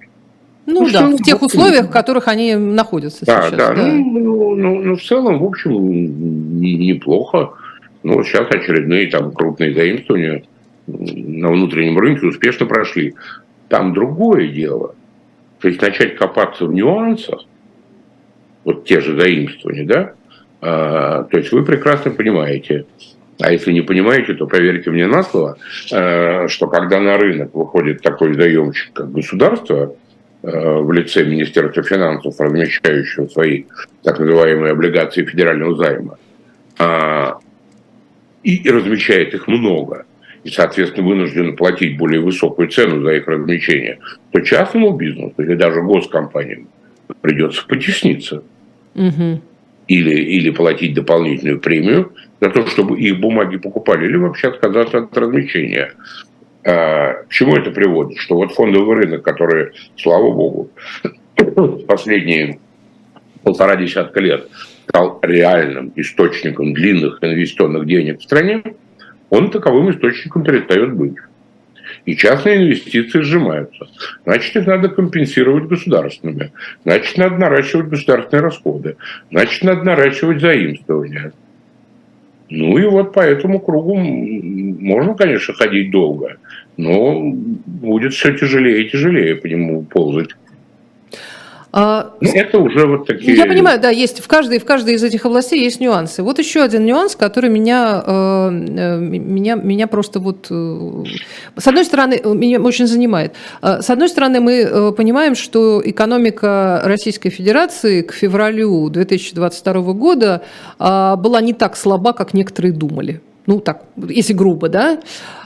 Ну, ну да, в тех условиях, в которых они находятся да, сейчас. Да, да. Ну, ну, ну, в целом, в общем, неплохо. Ну, сейчас очередные там крупные заимствования на внутреннем рынке успешно прошли. Там другое дело. То есть начать копаться в нюансах, вот те же заимствования, да, а, то есть вы прекрасно понимаете, а если не понимаете, то поверьте мне на слово, а, что когда на рынок выходит такой заемщик, как государство, в лице Министерства финансов, размещающего свои так называемые облигации федерального займа, а, и размещает их много, и, соответственно, вынужден платить более высокую цену за их размещение, то частному бизнесу или даже госкомпаниям придется потесниться. Угу. Или, или платить дополнительную премию за то, чтобы их бумаги покупали, или вообще отказаться от размещения. А, к чему это приводит? Что вот фондовый рынок, который, слава богу, [COUGHS] последние полтора десятка лет стал реальным источником длинных инвестиционных денег в стране, он таковым источником перестает быть и частные инвестиции сжимаются. Значит, их надо компенсировать государственными. Значит, надо наращивать государственные расходы. Значит, надо наращивать заимствования. Ну и вот по этому кругу можно, конечно, ходить долго, но будет все тяжелее и тяжелее по нему ползать. А, ну, это уже вот такие... Я понимаю, да, есть в каждой, в каждой из этих областей есть нюансы. Вот еще один нюанс, который меня, э, э, меня, меня просто вот... Э, с одной стороны, меня очень занимает. С одной стороны, мы понимаем, что экономика Российской Федерации к февралю 2022 года была не так слаба, как некоторые думали. Ну так, если грубо, да,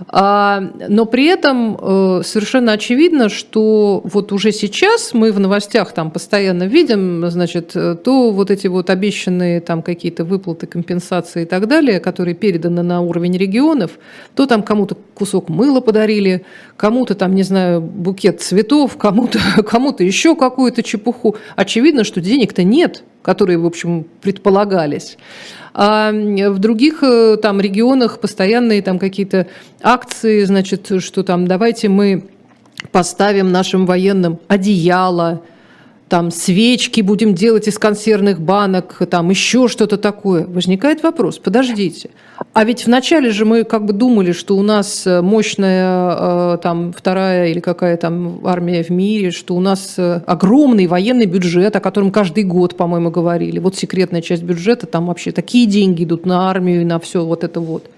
а, но при этом э, совершенно очевидно, что вот уже сейчас мы в новостях там постоянно видим, значит, э, то вот эти вот обещанные там какие-то выплаты, компенсации и так далее, которые переданы на уровень регионов, то там кому-то кусок мыла подарили, кому-то там, не знаю, букет цветов, кому-то [LAUGHS] кому еще какую-то чепуху. Очевидно, что денег-то нет, которые, в общем, предполагались. А в других э, там регионах постоянные там какие-то акции, значит, что там давайте мы поставим нашим военным одеяло, там свечки будем делать из консервных банок, там еще что-то такое. Возникает вопрос, подождите, а ведь вначале же мы как бы думали, что у нас э, мощная э, там вторая или какая там армия в мире, что у нас э, огромный военный бюджет, о котором каждый год, по-моему, говорили. Вот секретная часть бюджета, там вообще такие деньги идут на армию и на все вот это вот.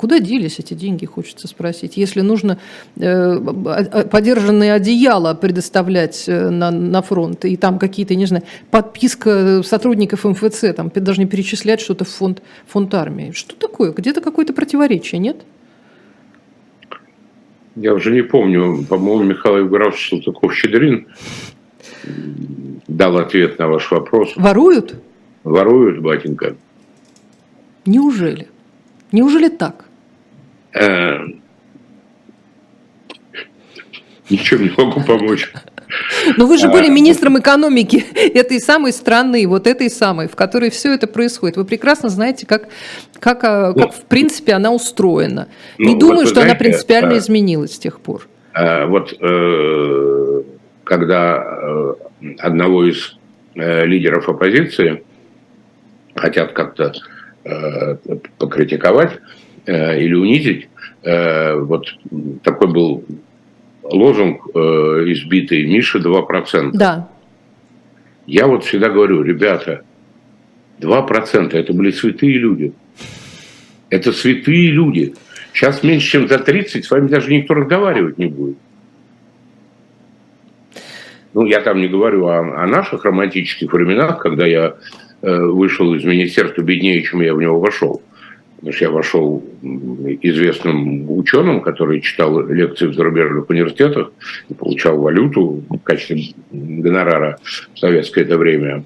А куда делись эти деньги, хочется спросить? Если нужно э, подержанные одеяла предоставлять э, на, на фронт, и там какие-то, не знаю, подписка сотрудников МФЦ, там даже не перечислять что-то в фонд, фонд армии. Что такое? Где-то какое-то противоречие, нет? Я уже не помню, по-моему, Михаил Евграфович Салтыков-Щедрин дал ответ на ваш вопрос. Воруют? Воруют, батенька. Неужели? Неужели так? Э, ничем не могу помочь. Но вы же были а, министром экономики [LAUGHS] этой самой страны, вот этой самой, в которой все это происходит. Вы прекрасно знаете, как, как, а, ну, как в принципе она устроена. Ну, не думаю, вот, что знаете, она принципиально а, изменилась с тех пор. А, вот э, когда э, одного из э, лидеров оппозиции хотят как-то Э, покритиковать или унизить. Э, вот такой был лозунг избитый Миша 2%. Да. Я вот всегда говорю, ребята, 2% это были святые люди. Это святые люди. Сейчас меньше, чем за 30, с вами даже никто разговаривать не будет. Ну, я там не говорю о, о наших романтических временах, когда я Э, вышел из министерства беднее, чем я в него вошел. Потому что я вошел известным ученым, который читал лекции в зарубежных университетах и получал валюту в качестве гонорара в советское это время,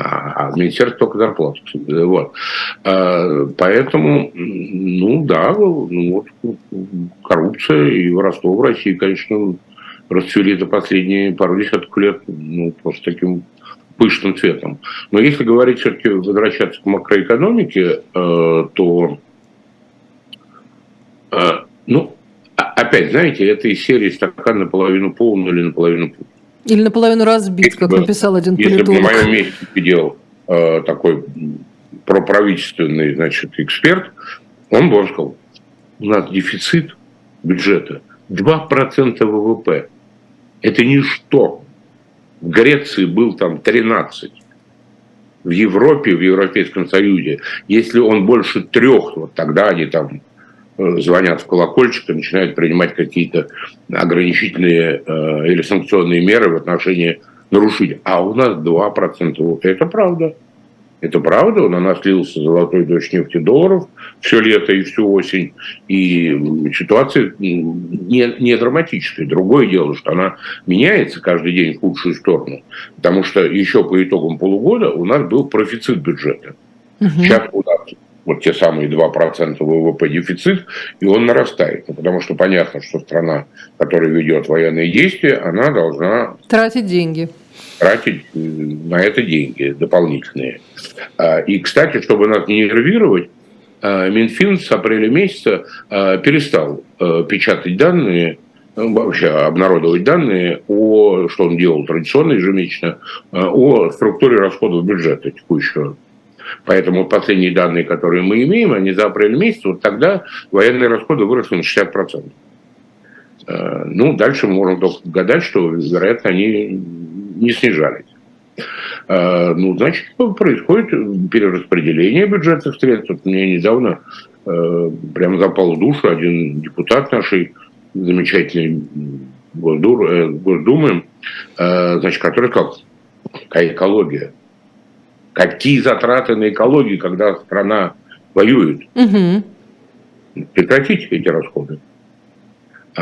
а в министерстве только зарплату. Вот. А, поэтому, ну да, ну, вот, коррупция и воровство в России, конечно, расцвели за последние пару десятков лет ну, просто таким пышным цветом. Но если говорить все-таки, возвращаться к макроэкономике, э, то, э, ну, опять, знаете, это из серии стакан наполовину полный или наполовину пуст. Или наполовину разбит, если как бы, написал один политолог. Если бы на моем месте сидел э, такой проправительственный, значит, эксперт, он бы сказал, у нас дефицит бюджета 2% ВВП. Это ничто в Греции был там 13. В Европе, в Европейском Союзе, если он больше трех, вот тогда они там э, звонят в колокольчик и начинают принимать какие-то ограничительные э, или санкционные меры в отношении нарушителей. А у нас 2%. Вот это правда. Это правда, он на нас лился золотой дождь нефтедолларов все лето и всю осень. И ситуация не, не драматическая. Другое дело, что она меняется каждый день в худшую сторону. Потому что еще по итогам полугода у нас был профицит бюджета. Угу. Сейчас у нас вот те самые 2% ВВП дефицит, и он нарастает. Ну, потому что понятно, что страна, которая ведет военные действия, она должна... Тратить деньги тратить э, на это деньги дополнительные. А, и, кстати, чтобы нас не нервировать, а, Минфин с апреля месяца а, перестал э, печатать данные, ну, вообще обнародовать данные о, что он делал традиционно ежемесячно, о структуре расходов бюджета текущего. Поэтому последние данные, которые мы имеем, они за апрель месяц, вот тогда военные расходы выросли на 60%. Ну, дальше мы можем только гадать, что, вероятно, они не снижались. А, ну, значит, происходит перераспределение бюджетных средств. Вот мне недавно э, прямо запал в душу один депутат нашей замечательной э, Госдумы, э, значит, который сказал, какая экология, какие затраты на экологию, когда страна воюет. Угу. прекратить эти расходы.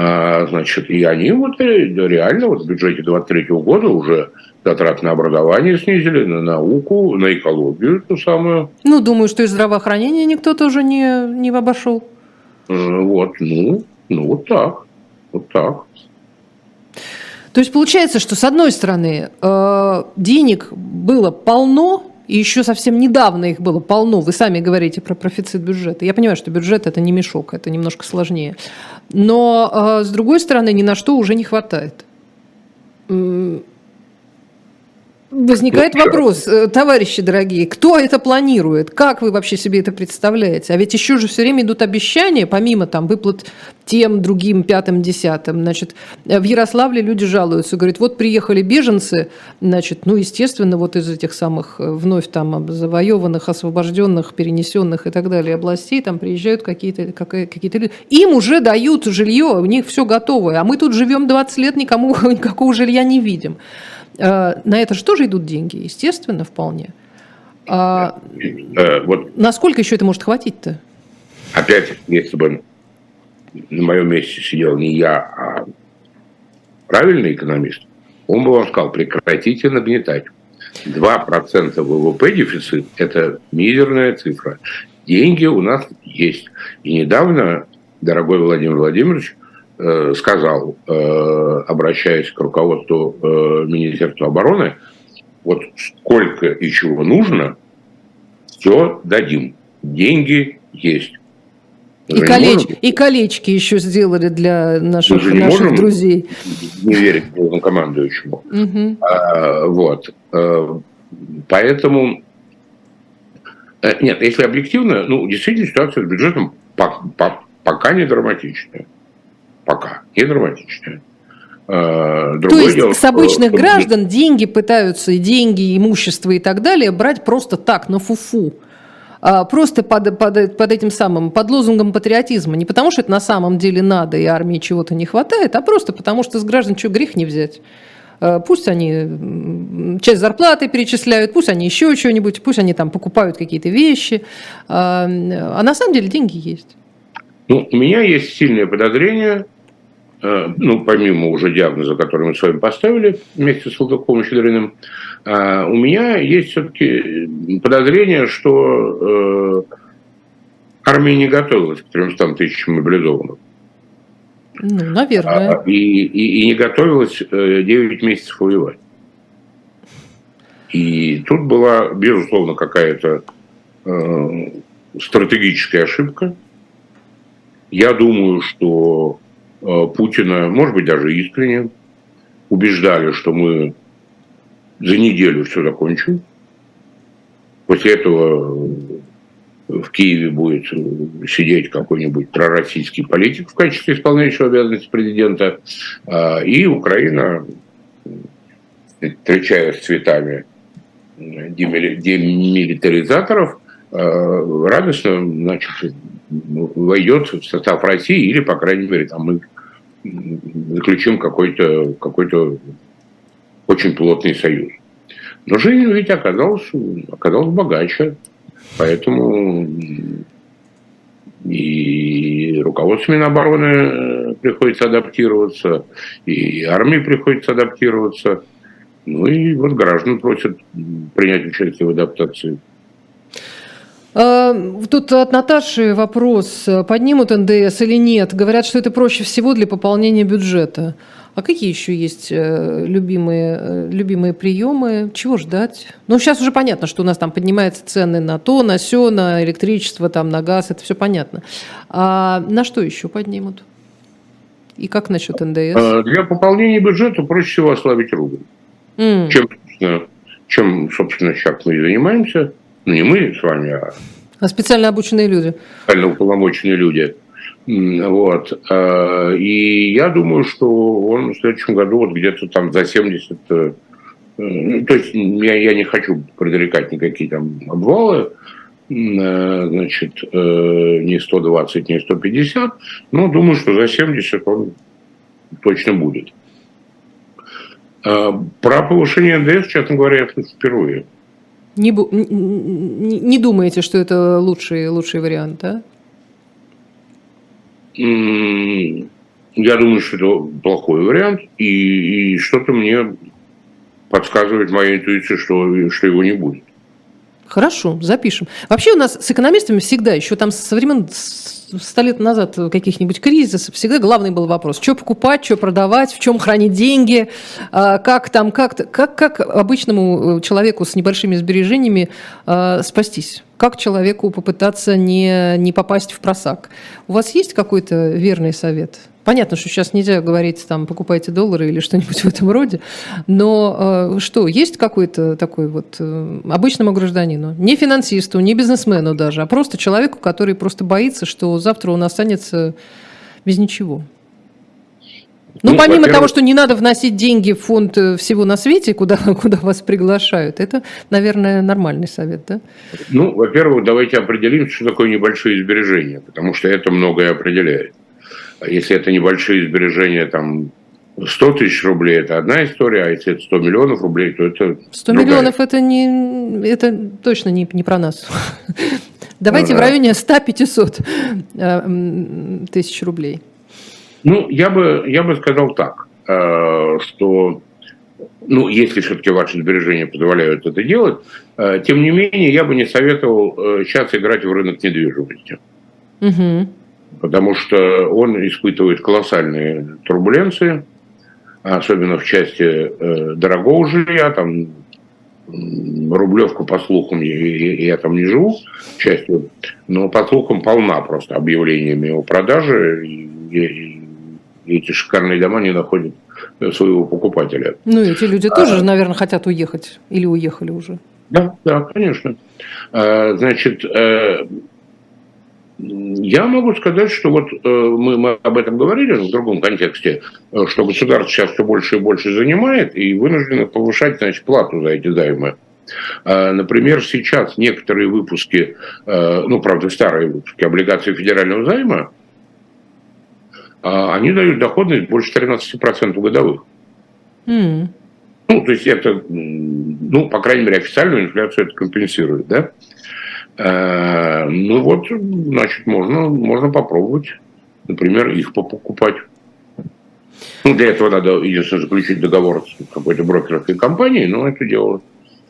А, значит, и они вот реально вот в бюджете 23 года уже затраты на образование снизили, на науку, на экологию ту самую. Ну, думаю, что и здравоохранение никто тоже не, не обошел. Вот, ну, ну вот так, вот так. То есть получается, что с одной стороны э, денег было полно, и еще совсем недавно их было полно. Вы сами говорите про профицит бюджета. Я понимаю, что бюджет это не мешок, это немножко сложнее. Но э, с другой стороны, ни на что уже не хватает. Возникает вопрос, э, товарищи дорогие, кто это планирует? Как вы вообще себе это представляете? А ведь еще же все время идут обещания, помимо там выплат тем, другим, пятым, десятым. Значит, в Ярославле люди жалуются, говорят, вот приехали беженцы, значит, ну, естественно, вот из этих самых э, вновь там завоеванных, освобожденных, перенесенных и так далее областей, там приезжают какие-то какие люди. Им уже дают жилье, у них все готовое, а мы тут живем 20 лет, никому [LAUGHS] никакого жилья не видим. Э, на это же тоже идут деньги, естественно, вполне. А, э, вот. Насколько еще это может хватить-то? Опять, если бы на моем месте сидел не я, а правильный экономист, он бы вам сказал, прекратите нагнетать. 2% ВВП дефицит – это мизерная цифра. Деньги у нас есть. И недавно, дорогой Владимир Владимирович, сказал, э, обращаясь к руководству э, Министерства обороны, вот сколько и чего нужно, все дадим. Деньги есть. И, колеч... и колечки еще сделали для наших, наших можем друзей. Не верить главнокомандующему. Угу. А, вот. Поэтому нет, если объективно, ну, действительно ситуация с бюджетом пока не драматичная пока не драматичная. А, другое То есть дело, с обычных что... граждан деньги пытаются, и деньги, имущество и так далее брать просто так, на фуфу. А, просто под, под, под этим самым, под лозунгом патриотизма. Не потому, что это на самом деле надо, и армии чего-то не хватает, а просто потому, что с граждан что, грех не взять. А, пусть они часть зарплаты перечисляют, пусть они еще что-нибудь, пусть они там покупают какие-то вещи. А на самом деле деньги есть. Ну, у меня есть сильное подозрение, Э, ну, помимо уже диагноза, который мы с вами поставили вместе с Лукаковым и Щедриным, э, у меня есть все-таки подозрение, что э, армия не готовилась к 300 тысячам мобилизованных. Ну, наверное. А, и, и, и не готовилась 9 месяцев воевать. И тут была, безусловно, какая-то э, стратегическая ошибка. Я думаю, что Э, Путина, может быть, даже искренне, убеждали, что мы за неделю все закончим. После этого в Киеве будет сидеть какой-нибудь пророссийский политик в качестве исполняющего обязанности президента, а, и Украина, встречая с цветами демилитаризаторов, э, радостно значит, войдет в состав России или, по крайней мере, там мы заключим какой-то какой очень плотный союз. Но жизнь ведь оказалась, оказалась богаче. Поэтому и руководству Минобороны приходится адаптироваться, и армии приходится адаптироваться. Ну и вот граждан просят принять участие в адаптации. А, тут от Наташи вопрос, поднимут НДС или нет. Говорят, что это проще всего для пополнения бюджета. А какие еще есть э, любимые, э, любимые приемы? Чего ждать? Ну, сейчас уже понятно, что у нас там поднимаются цены на то, на все, на электричество, там, на газ, это все понятно. А на что еще поднимут? И как насчет НДС? Для пополнения бюджета проще всего ослабить рубль. Mm. Чем, чем, собственно, сейчас мы и занимаемся – ну не мы с вами, а, а специально обученные люди. Специально уполномоченные люди. Вот. А, и я думаю, что он в следующем году вот где-то там за 70... Э, ну, то есть я, я не хочу предрекать никакие там обвалы, э, значит, э, не 120, не 150, но думаю, что за 70 он точно будет. А, про повышение НДС, честно говоря, я впервые. Не, не, не думаете, что это лучший, лучший вариант, да? я думаю, что это плохой вариант, и, и что-то мне подсказывает моя интуиция, что, что его не будет. Хорошо, запишем. Вообще у нас с экономистами всегда, еще там со времен сто лет назад каких-нибудь кризисов, всегда главный был вопрос, что покупать, что продавать, в чем хранить деньги, а, как там, как, как, как обычному человеку с небольшими сбережениями э, спастись? Как человеку попытаться не, не попасть в просак? У вас есть какой-то верный совет? Понятно, что сейчас нельзя говорить, там, покупайте доллары или что-нибудь в этом роде, но э, что, есть какой-то такой вот э, обычному гражданину, не финансисту, не бизнесмену даже, а просто человеку, который просто боится, что завтра он останется без ничего? Ну, ну помимо того, что не надо вносить деньги в фонд э, всего на свете, куда, [LAUGHS] куда вас приглашают, это, наверное, нормальный совет, да? Ну, во-первых, давайте определим, что такое небольшие сбережения, потому что это многое определяет. Если это небольшие сбережения, там 100 тысяч рублей – это одна история, а если это 100 миллионов рублей, то это 100 другая. миллионов – это, не, это точно не, не про нас. [LAUGHS] Давайте ну, в районе 100-500 э, тысяч рублей. Ну, я бы, я бы сказал так, э, что, ну, если все-таки ваши сбережения позволяют это делать, э, тем не менее, я бы не советовал сейчас играть в рынок недвижимости. Угу потому что он испытывает колоссальные турбуленции, особенно в части э, дорогого жилья, там Рублевка, по слухам, я, я там не живу, частью, но по слухам полна просто объявлениями о продаже, и, и, и эти шикарные дома не находят своего покупателя. Ну, эти люди а, тоже, наверное, хотят уехать или уехали уже. Да, да, конечно. А, значит, э, я могу сказать, что вот э, мы, мы об этом говорили в другом контексте, э, что государство сейчас все больше и больше занимает и вынуждено повышать значит, плату за эти займы. Э, например, сейчас некоторые выпуски, ну, правда, старые выпуски облигаций федерального займа, они дают доходность больше 13% годовых. Mm. Ну, то есть это, ну, по крайней мере, официальную инфляцию это компенсирует, да? Э, ну вот, значит, можно, можно попробовать, например, их покупать. Ну, для этого надо, единственное, заключить договор с какой-то брокерской компанией, но это дело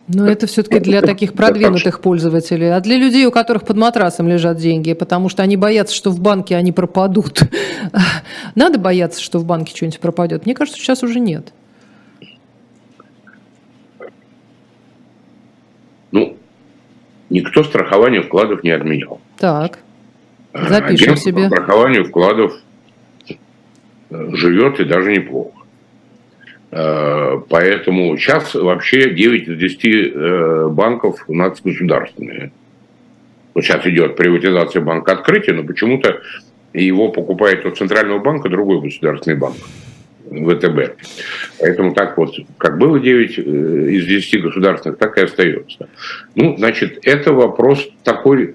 но это все-таки для таких продвинутых пользователей, а для людей, у которых под матрасом лежат деньги, потому что они боятся, что в банке они пропадут. [LAUGHS] Надо бояться, что в банке что-нибудь пропадет. Мне кажется, сейчас уже нет. Ну, никто страхование вкладов не отменял. Так, а, запишем Агентство себе. страхование вкладов э, живет и даже неплохо. Э, поэтому сейчас вообще 9 из 10 э, банков у нас государственные. Вот сейчас идет приватизация банка открытия, но почему-то его покупает от Центрального банка другой государственный банк. ВТБ. Поэтому так вот, как было 9 э, из 10 государственных, так и остается. Ну, значит, это вопрос такой,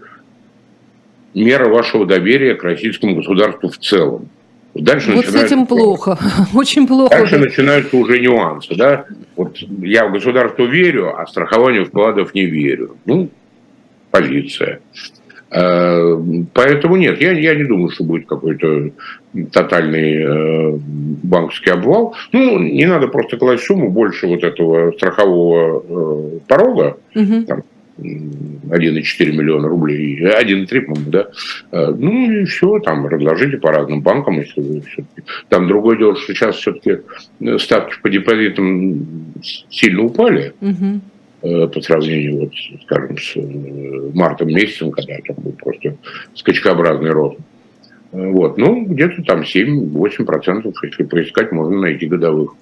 мера вашего доверия к российскому государству в целом. Дальше вот с этим плохо, [LAUGHS] очень плохо. Дальше начинаются уже нюансы, да. Вот я в государство верю, а страхованию вкладов не верю. Ну, позиция. Э, поэтому нет, я, я не думаю, что будет какой-то тотальный э, банковский обвал. Ну, не надо просто класть сумму больше вот этого страхового э, порога, угу. там, 1,4 миллиона рублей, 1,3, по-моему, да. Ну и все, там разложите по разным банкам, если вы все-таки. Там другое дело, что сейчас все-таки ставки по депозитам сильно упали. Угу. Э, по сравнению, вот, скажем, с э, мартом месяцем, когда там был просто скачкообразный рост. Э, вот, ну, где-то там 7-8%, если поискать, можно найти годовых.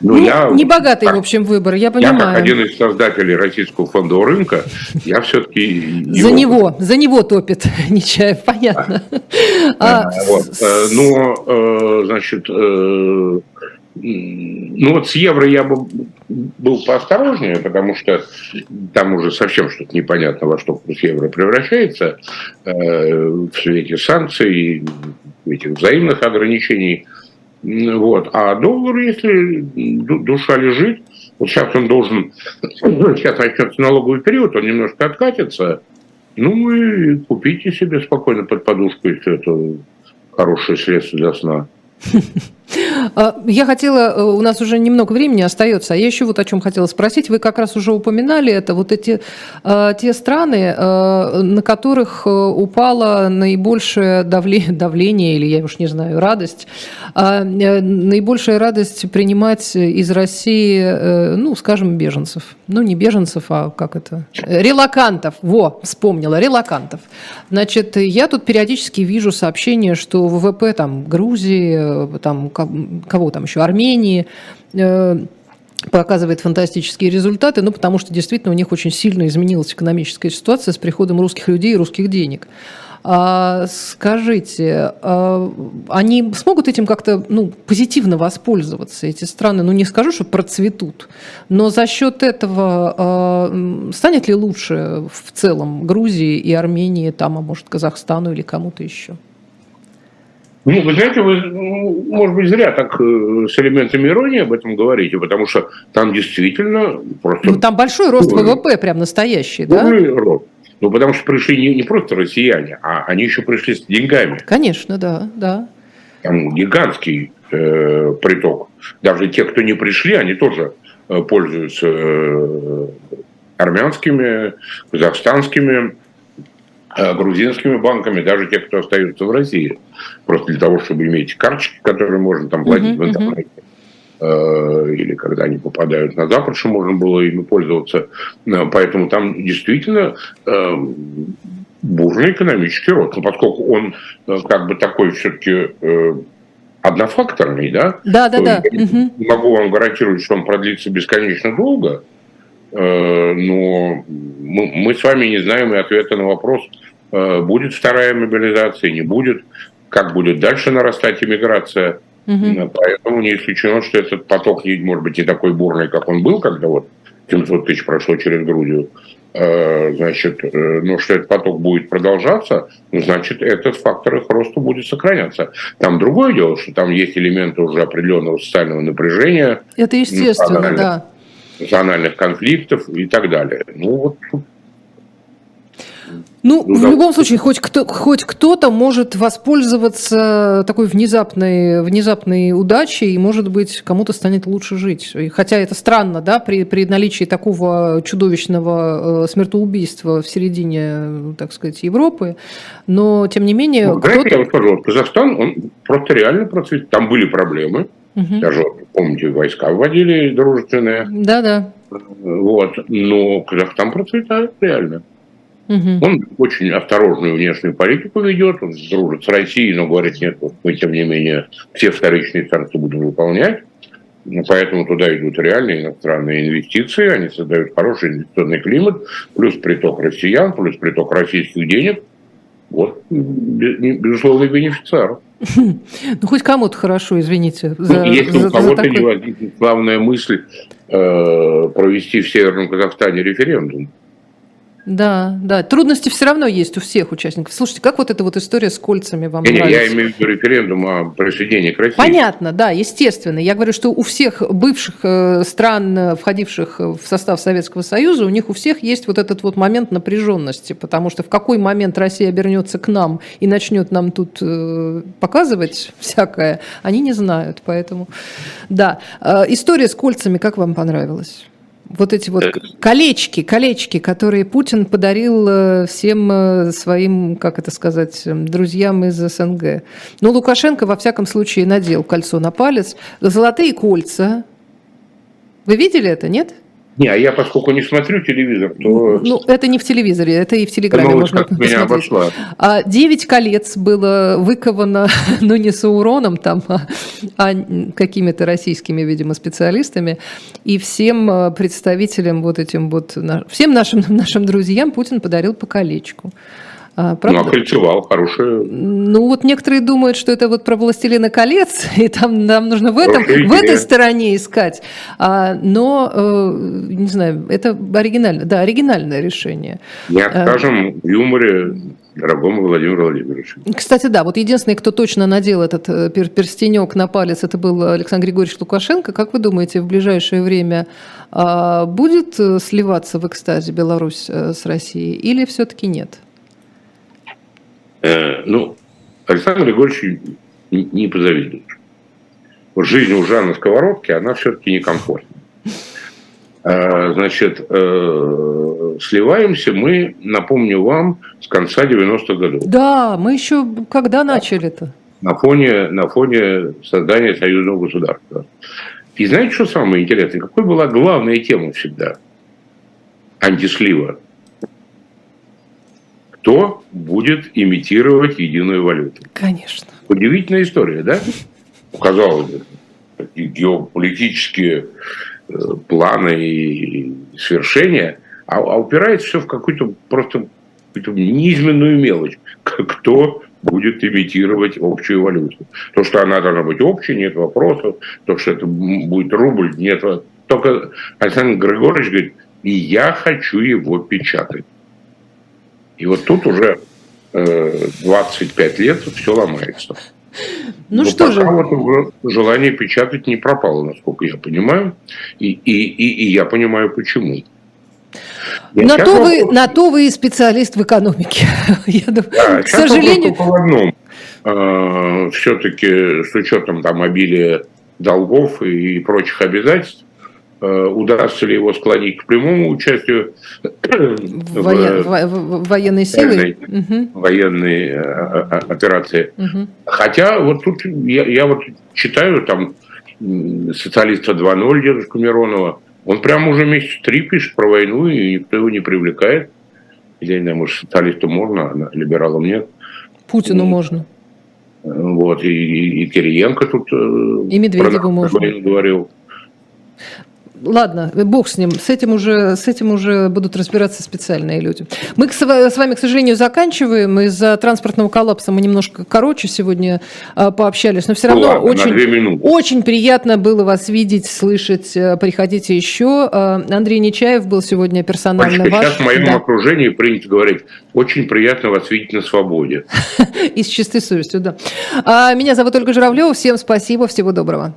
Ну, ну я, не богатый, как, в общем, выбор, я понимаю. Я как один из создателей российского фондового рынка, я все-таки... За него, за него топит [LAUGHS] Нечаев, понятно. А. Но, значит, ну вот с евро я бы был поосторожнее, потому что там уже совсем что-то непонятно, во что курс евро превращается э, в свете санкций, этих взаимных ограничений. Вот. А доллар, если душа лежит, вот сейчас он должен, сейчас начнется налоговый период, он немножко откатится, Ну и купите себе спокойно под подушку, если это хорошее средство для сна. А, я хотела, э, у нас уже немного времени остается, а я еще вот о чем хотела спросить. Вы как раз уже упоминали это, вот эти э, те страны, э, на которых упало наибольшее давление, [LAUGHS] давление или я уж не знаю, радость, а, наибольшая радость принимать из России, ну, скажем, беженцев. Ну, не беженцев, а как это? Релакантов. Во, вспомнила, релакантов. Значит, я тут периодически вижу сообщения, что ВВП там Грузии, там кого там еще, Армении, э, показывает фантастические результаты, ну, потому что действительно у них очень сильно изменилась экономическая ситуация с приходом русских людей и русских денег. А, скажите, а, они смогут этим как-то ну, позитивно воспользоваться, эти страны? Ну, не скажу, что процветут, но за счет этого а, станет ли лучше в целом Грузии и Армении, там, а может, Казахстану или кому-то еще? Ну, вы знаете, вы, ну, может быть, зря так э, с элементами иронии об этом говорите, потому что там действительно просто... Ну, там большой рост ВВП, прям настоящий, да? рост. Ну, потому что пришли не, не просто россияне, а они еще пришли с деньгами. Конечно, да, да. Там гигантский э, приток. Даже те, кто не пришли, они тоже э, пользуются э, армянскими, казахстанскими, грузинскими банками, даже те, кто остаются в России, просто для того, чтобы иметь карточки, которые можно там платить uh-huh, в интернете. Uh-huh. Или когда они попадают на Запад, что можно было ими пользоваться. Э, поэтому там действительно бурный экономический рост. Но поскольку он как бы такой все-таки однофакторный, да? Да, да, да. Я угу. могу вам гарантировать, что он продлится бесконечно долго, но мы с вами не знаем и ответа на вопрос, Э, будет вторая мобилизация, не будет, как будет дальше нарастать иммиграция. Угу. Поэтому не исключено, что этот поток, может быть, не такой бурный, как он был, когда вот 700 тысяч прошло через Грузию. Э, значит, но что этот поток будет продолжаться, ну, значит, этот фактор их роста будет сохраняться. Там другое дело, что там есть элементы уже определенного социального напряжения. Это естественно, да. Национальных конфликтов и так далее. Ну, вот ну, ну в да. любом случае, хоть, кто, хоть кто-то может воспользоваться такой внезапной, внезапной удачей, и, может быть, кому-то станет лучше жить. Хотя это странно, да, при, при наличии такого чудовищного э, смертоубийства в середине, так сказать, Европы, но, тем не менее... Ну, знаете, я вот скажу, вот Казахстан, он просто реально процвет. Там были проблемы, угу. даже, помните, войска вводили дружественные. Да-да. Вот, но Казахстан процветает реально. Угу. Он очень осторожную внешнюю политику ведет, он дружит с Россией, но говорит, нет, вот мы, тем не менее, все вторичные санкции будем выполнять. Поэтому туда идут реальные иностранные инвестиции, они создают хороший инвестиционный климат, плюс приток россиян, плюс приток российских денег. Вот, безусловный бенефициар. Ну, хоть кому-то хорошо, извините. Ну, за, Если за, у кого-то такой... не возникнет главная мысль э, провести в Северном Казахстане референдум, да, да. Трудности все равно есть у всех участников. Слушайте, как вот эта вот история с кольцами вам не, нравится? Я имею в виду референдум о присоединении к России. Понятно, да, естественно. Я говорю, что у всех бывших э, стран, э, входивших в состав Советского Союза, у них у всех есть вот этот вот момент напряженности, потому что в какой момент Россия обернется к нам и начнет нам тут э, показывать всякое, они не знают. Поэтому, да. История с кольцами как вам понравилась? Вот эти вот э, колечки, колечки, которые Путин подарил э, всем э, своим, как это сказать, друзьям из СНГ. Но Лукашенко, во всяком случае, надел кольцо на палец. Золотые кольца. Вы видели это, нет? Не, а я поскольку не смотрю телевизор, то... Ну, это не в телевизоре, это и в Телеграме можно как меня обошла. А, девять колец было выковано, [LAUGHS] ну, не Сауроном там, а, а какими-то российскими, видимо, специалистами. И всем а, представителям вот этим вот, всем нашим, [LAUGHS] нашим друзьям Путин подарил по колечку. А, правда? Ну, окольцевал, хорошее. Ну, вот некоторые думают, что это вот про «Властелина колец», [LAUGHS] и там нам нужно в, этом, в этой стороне искать. А, но, э, не знаю, это оригинально, да, оригинальное решение. Не откажем а, в юморе дорогому Владимиру Владимировичу. Кстати, да, вот единственный, кто точно надел этот э, перстенек на палец, это был Александр Григорьевич Лукашенко. Как вы думаете, в ближайшее время а, будет э, сливаться в экстазе Беларусь с Россией или все-таки нет? Э, ну, Александр Григорьевич не позавидуешь. Вот жизнь у Жанны Сковородки, она все-таки некомфортна. Э, значит, э, сливаемся мы, напомню вам, с конца 90-х годов. Да, мы еще когда начали-то? На фоне, на фоне создания союзного государства. И знаете, что самое интересное? Какой была главная тема всегда? Антислива. Кто будет имитировать единую валюту? Конечно. Удивительная история, да? Казалось бы, геополитические э, планы и свершения, а, а упирается все в какую-то просто какую-то низменную мелочь. Кто будет имитировать общую валюту. То, что она должна быть общей, нет вопросов. То, что это будет рубль, нет. Только Александр Григорьевич говорит, и я хочу его печатать. И вот тут уже э, 25 лет все ломается. Ну Но что же. Вот желание печатать не пропало, насколько я понимаю. И, и, и, и я понимаю, почему. на то, вы, на то вы и специалист в экономике. [LAUGHS] Я думаю, да, к сожалению... В одном. А, Все-таки с учетом там обилия долгов и прочих обязательств, удастся ли его склонить к прямому участию в, Воен, в, военной силы, угу. военной э, операции. Угу. Хотя вот тут я, я вот читаю там социалиста 2.0 дедушку Миронова, он прямо уже месяц три пишет про войну, и никто его не привлекает. Я не знаю, может, социалисту можно, а либералам нет. Путину ну, можно. Вот, и, и, и Кириенко тут э, и Медведеву можно. говорил. Ладно, бог с ним. С этим уже, с этим уже будут разбираться специальные люди. Мы с вами, к сожалению, заканчиваем. Из-за транспортного коллапса мы немножко короче сегодня а, пообщались, но все равно Ладно, очень, очень приятно было вас видеть, слышать. Э, приходите еще. А, Андрей Нечаев был сегодня персонально Пачка, ваш. Сейчас в моем да. окружении принято говорить, очень приятно вас видеть на свободе. [LAUGHS] И с чистой совестью, да. А, меня зовут Ольга Журавлева. Всем спасибо, всего доброго.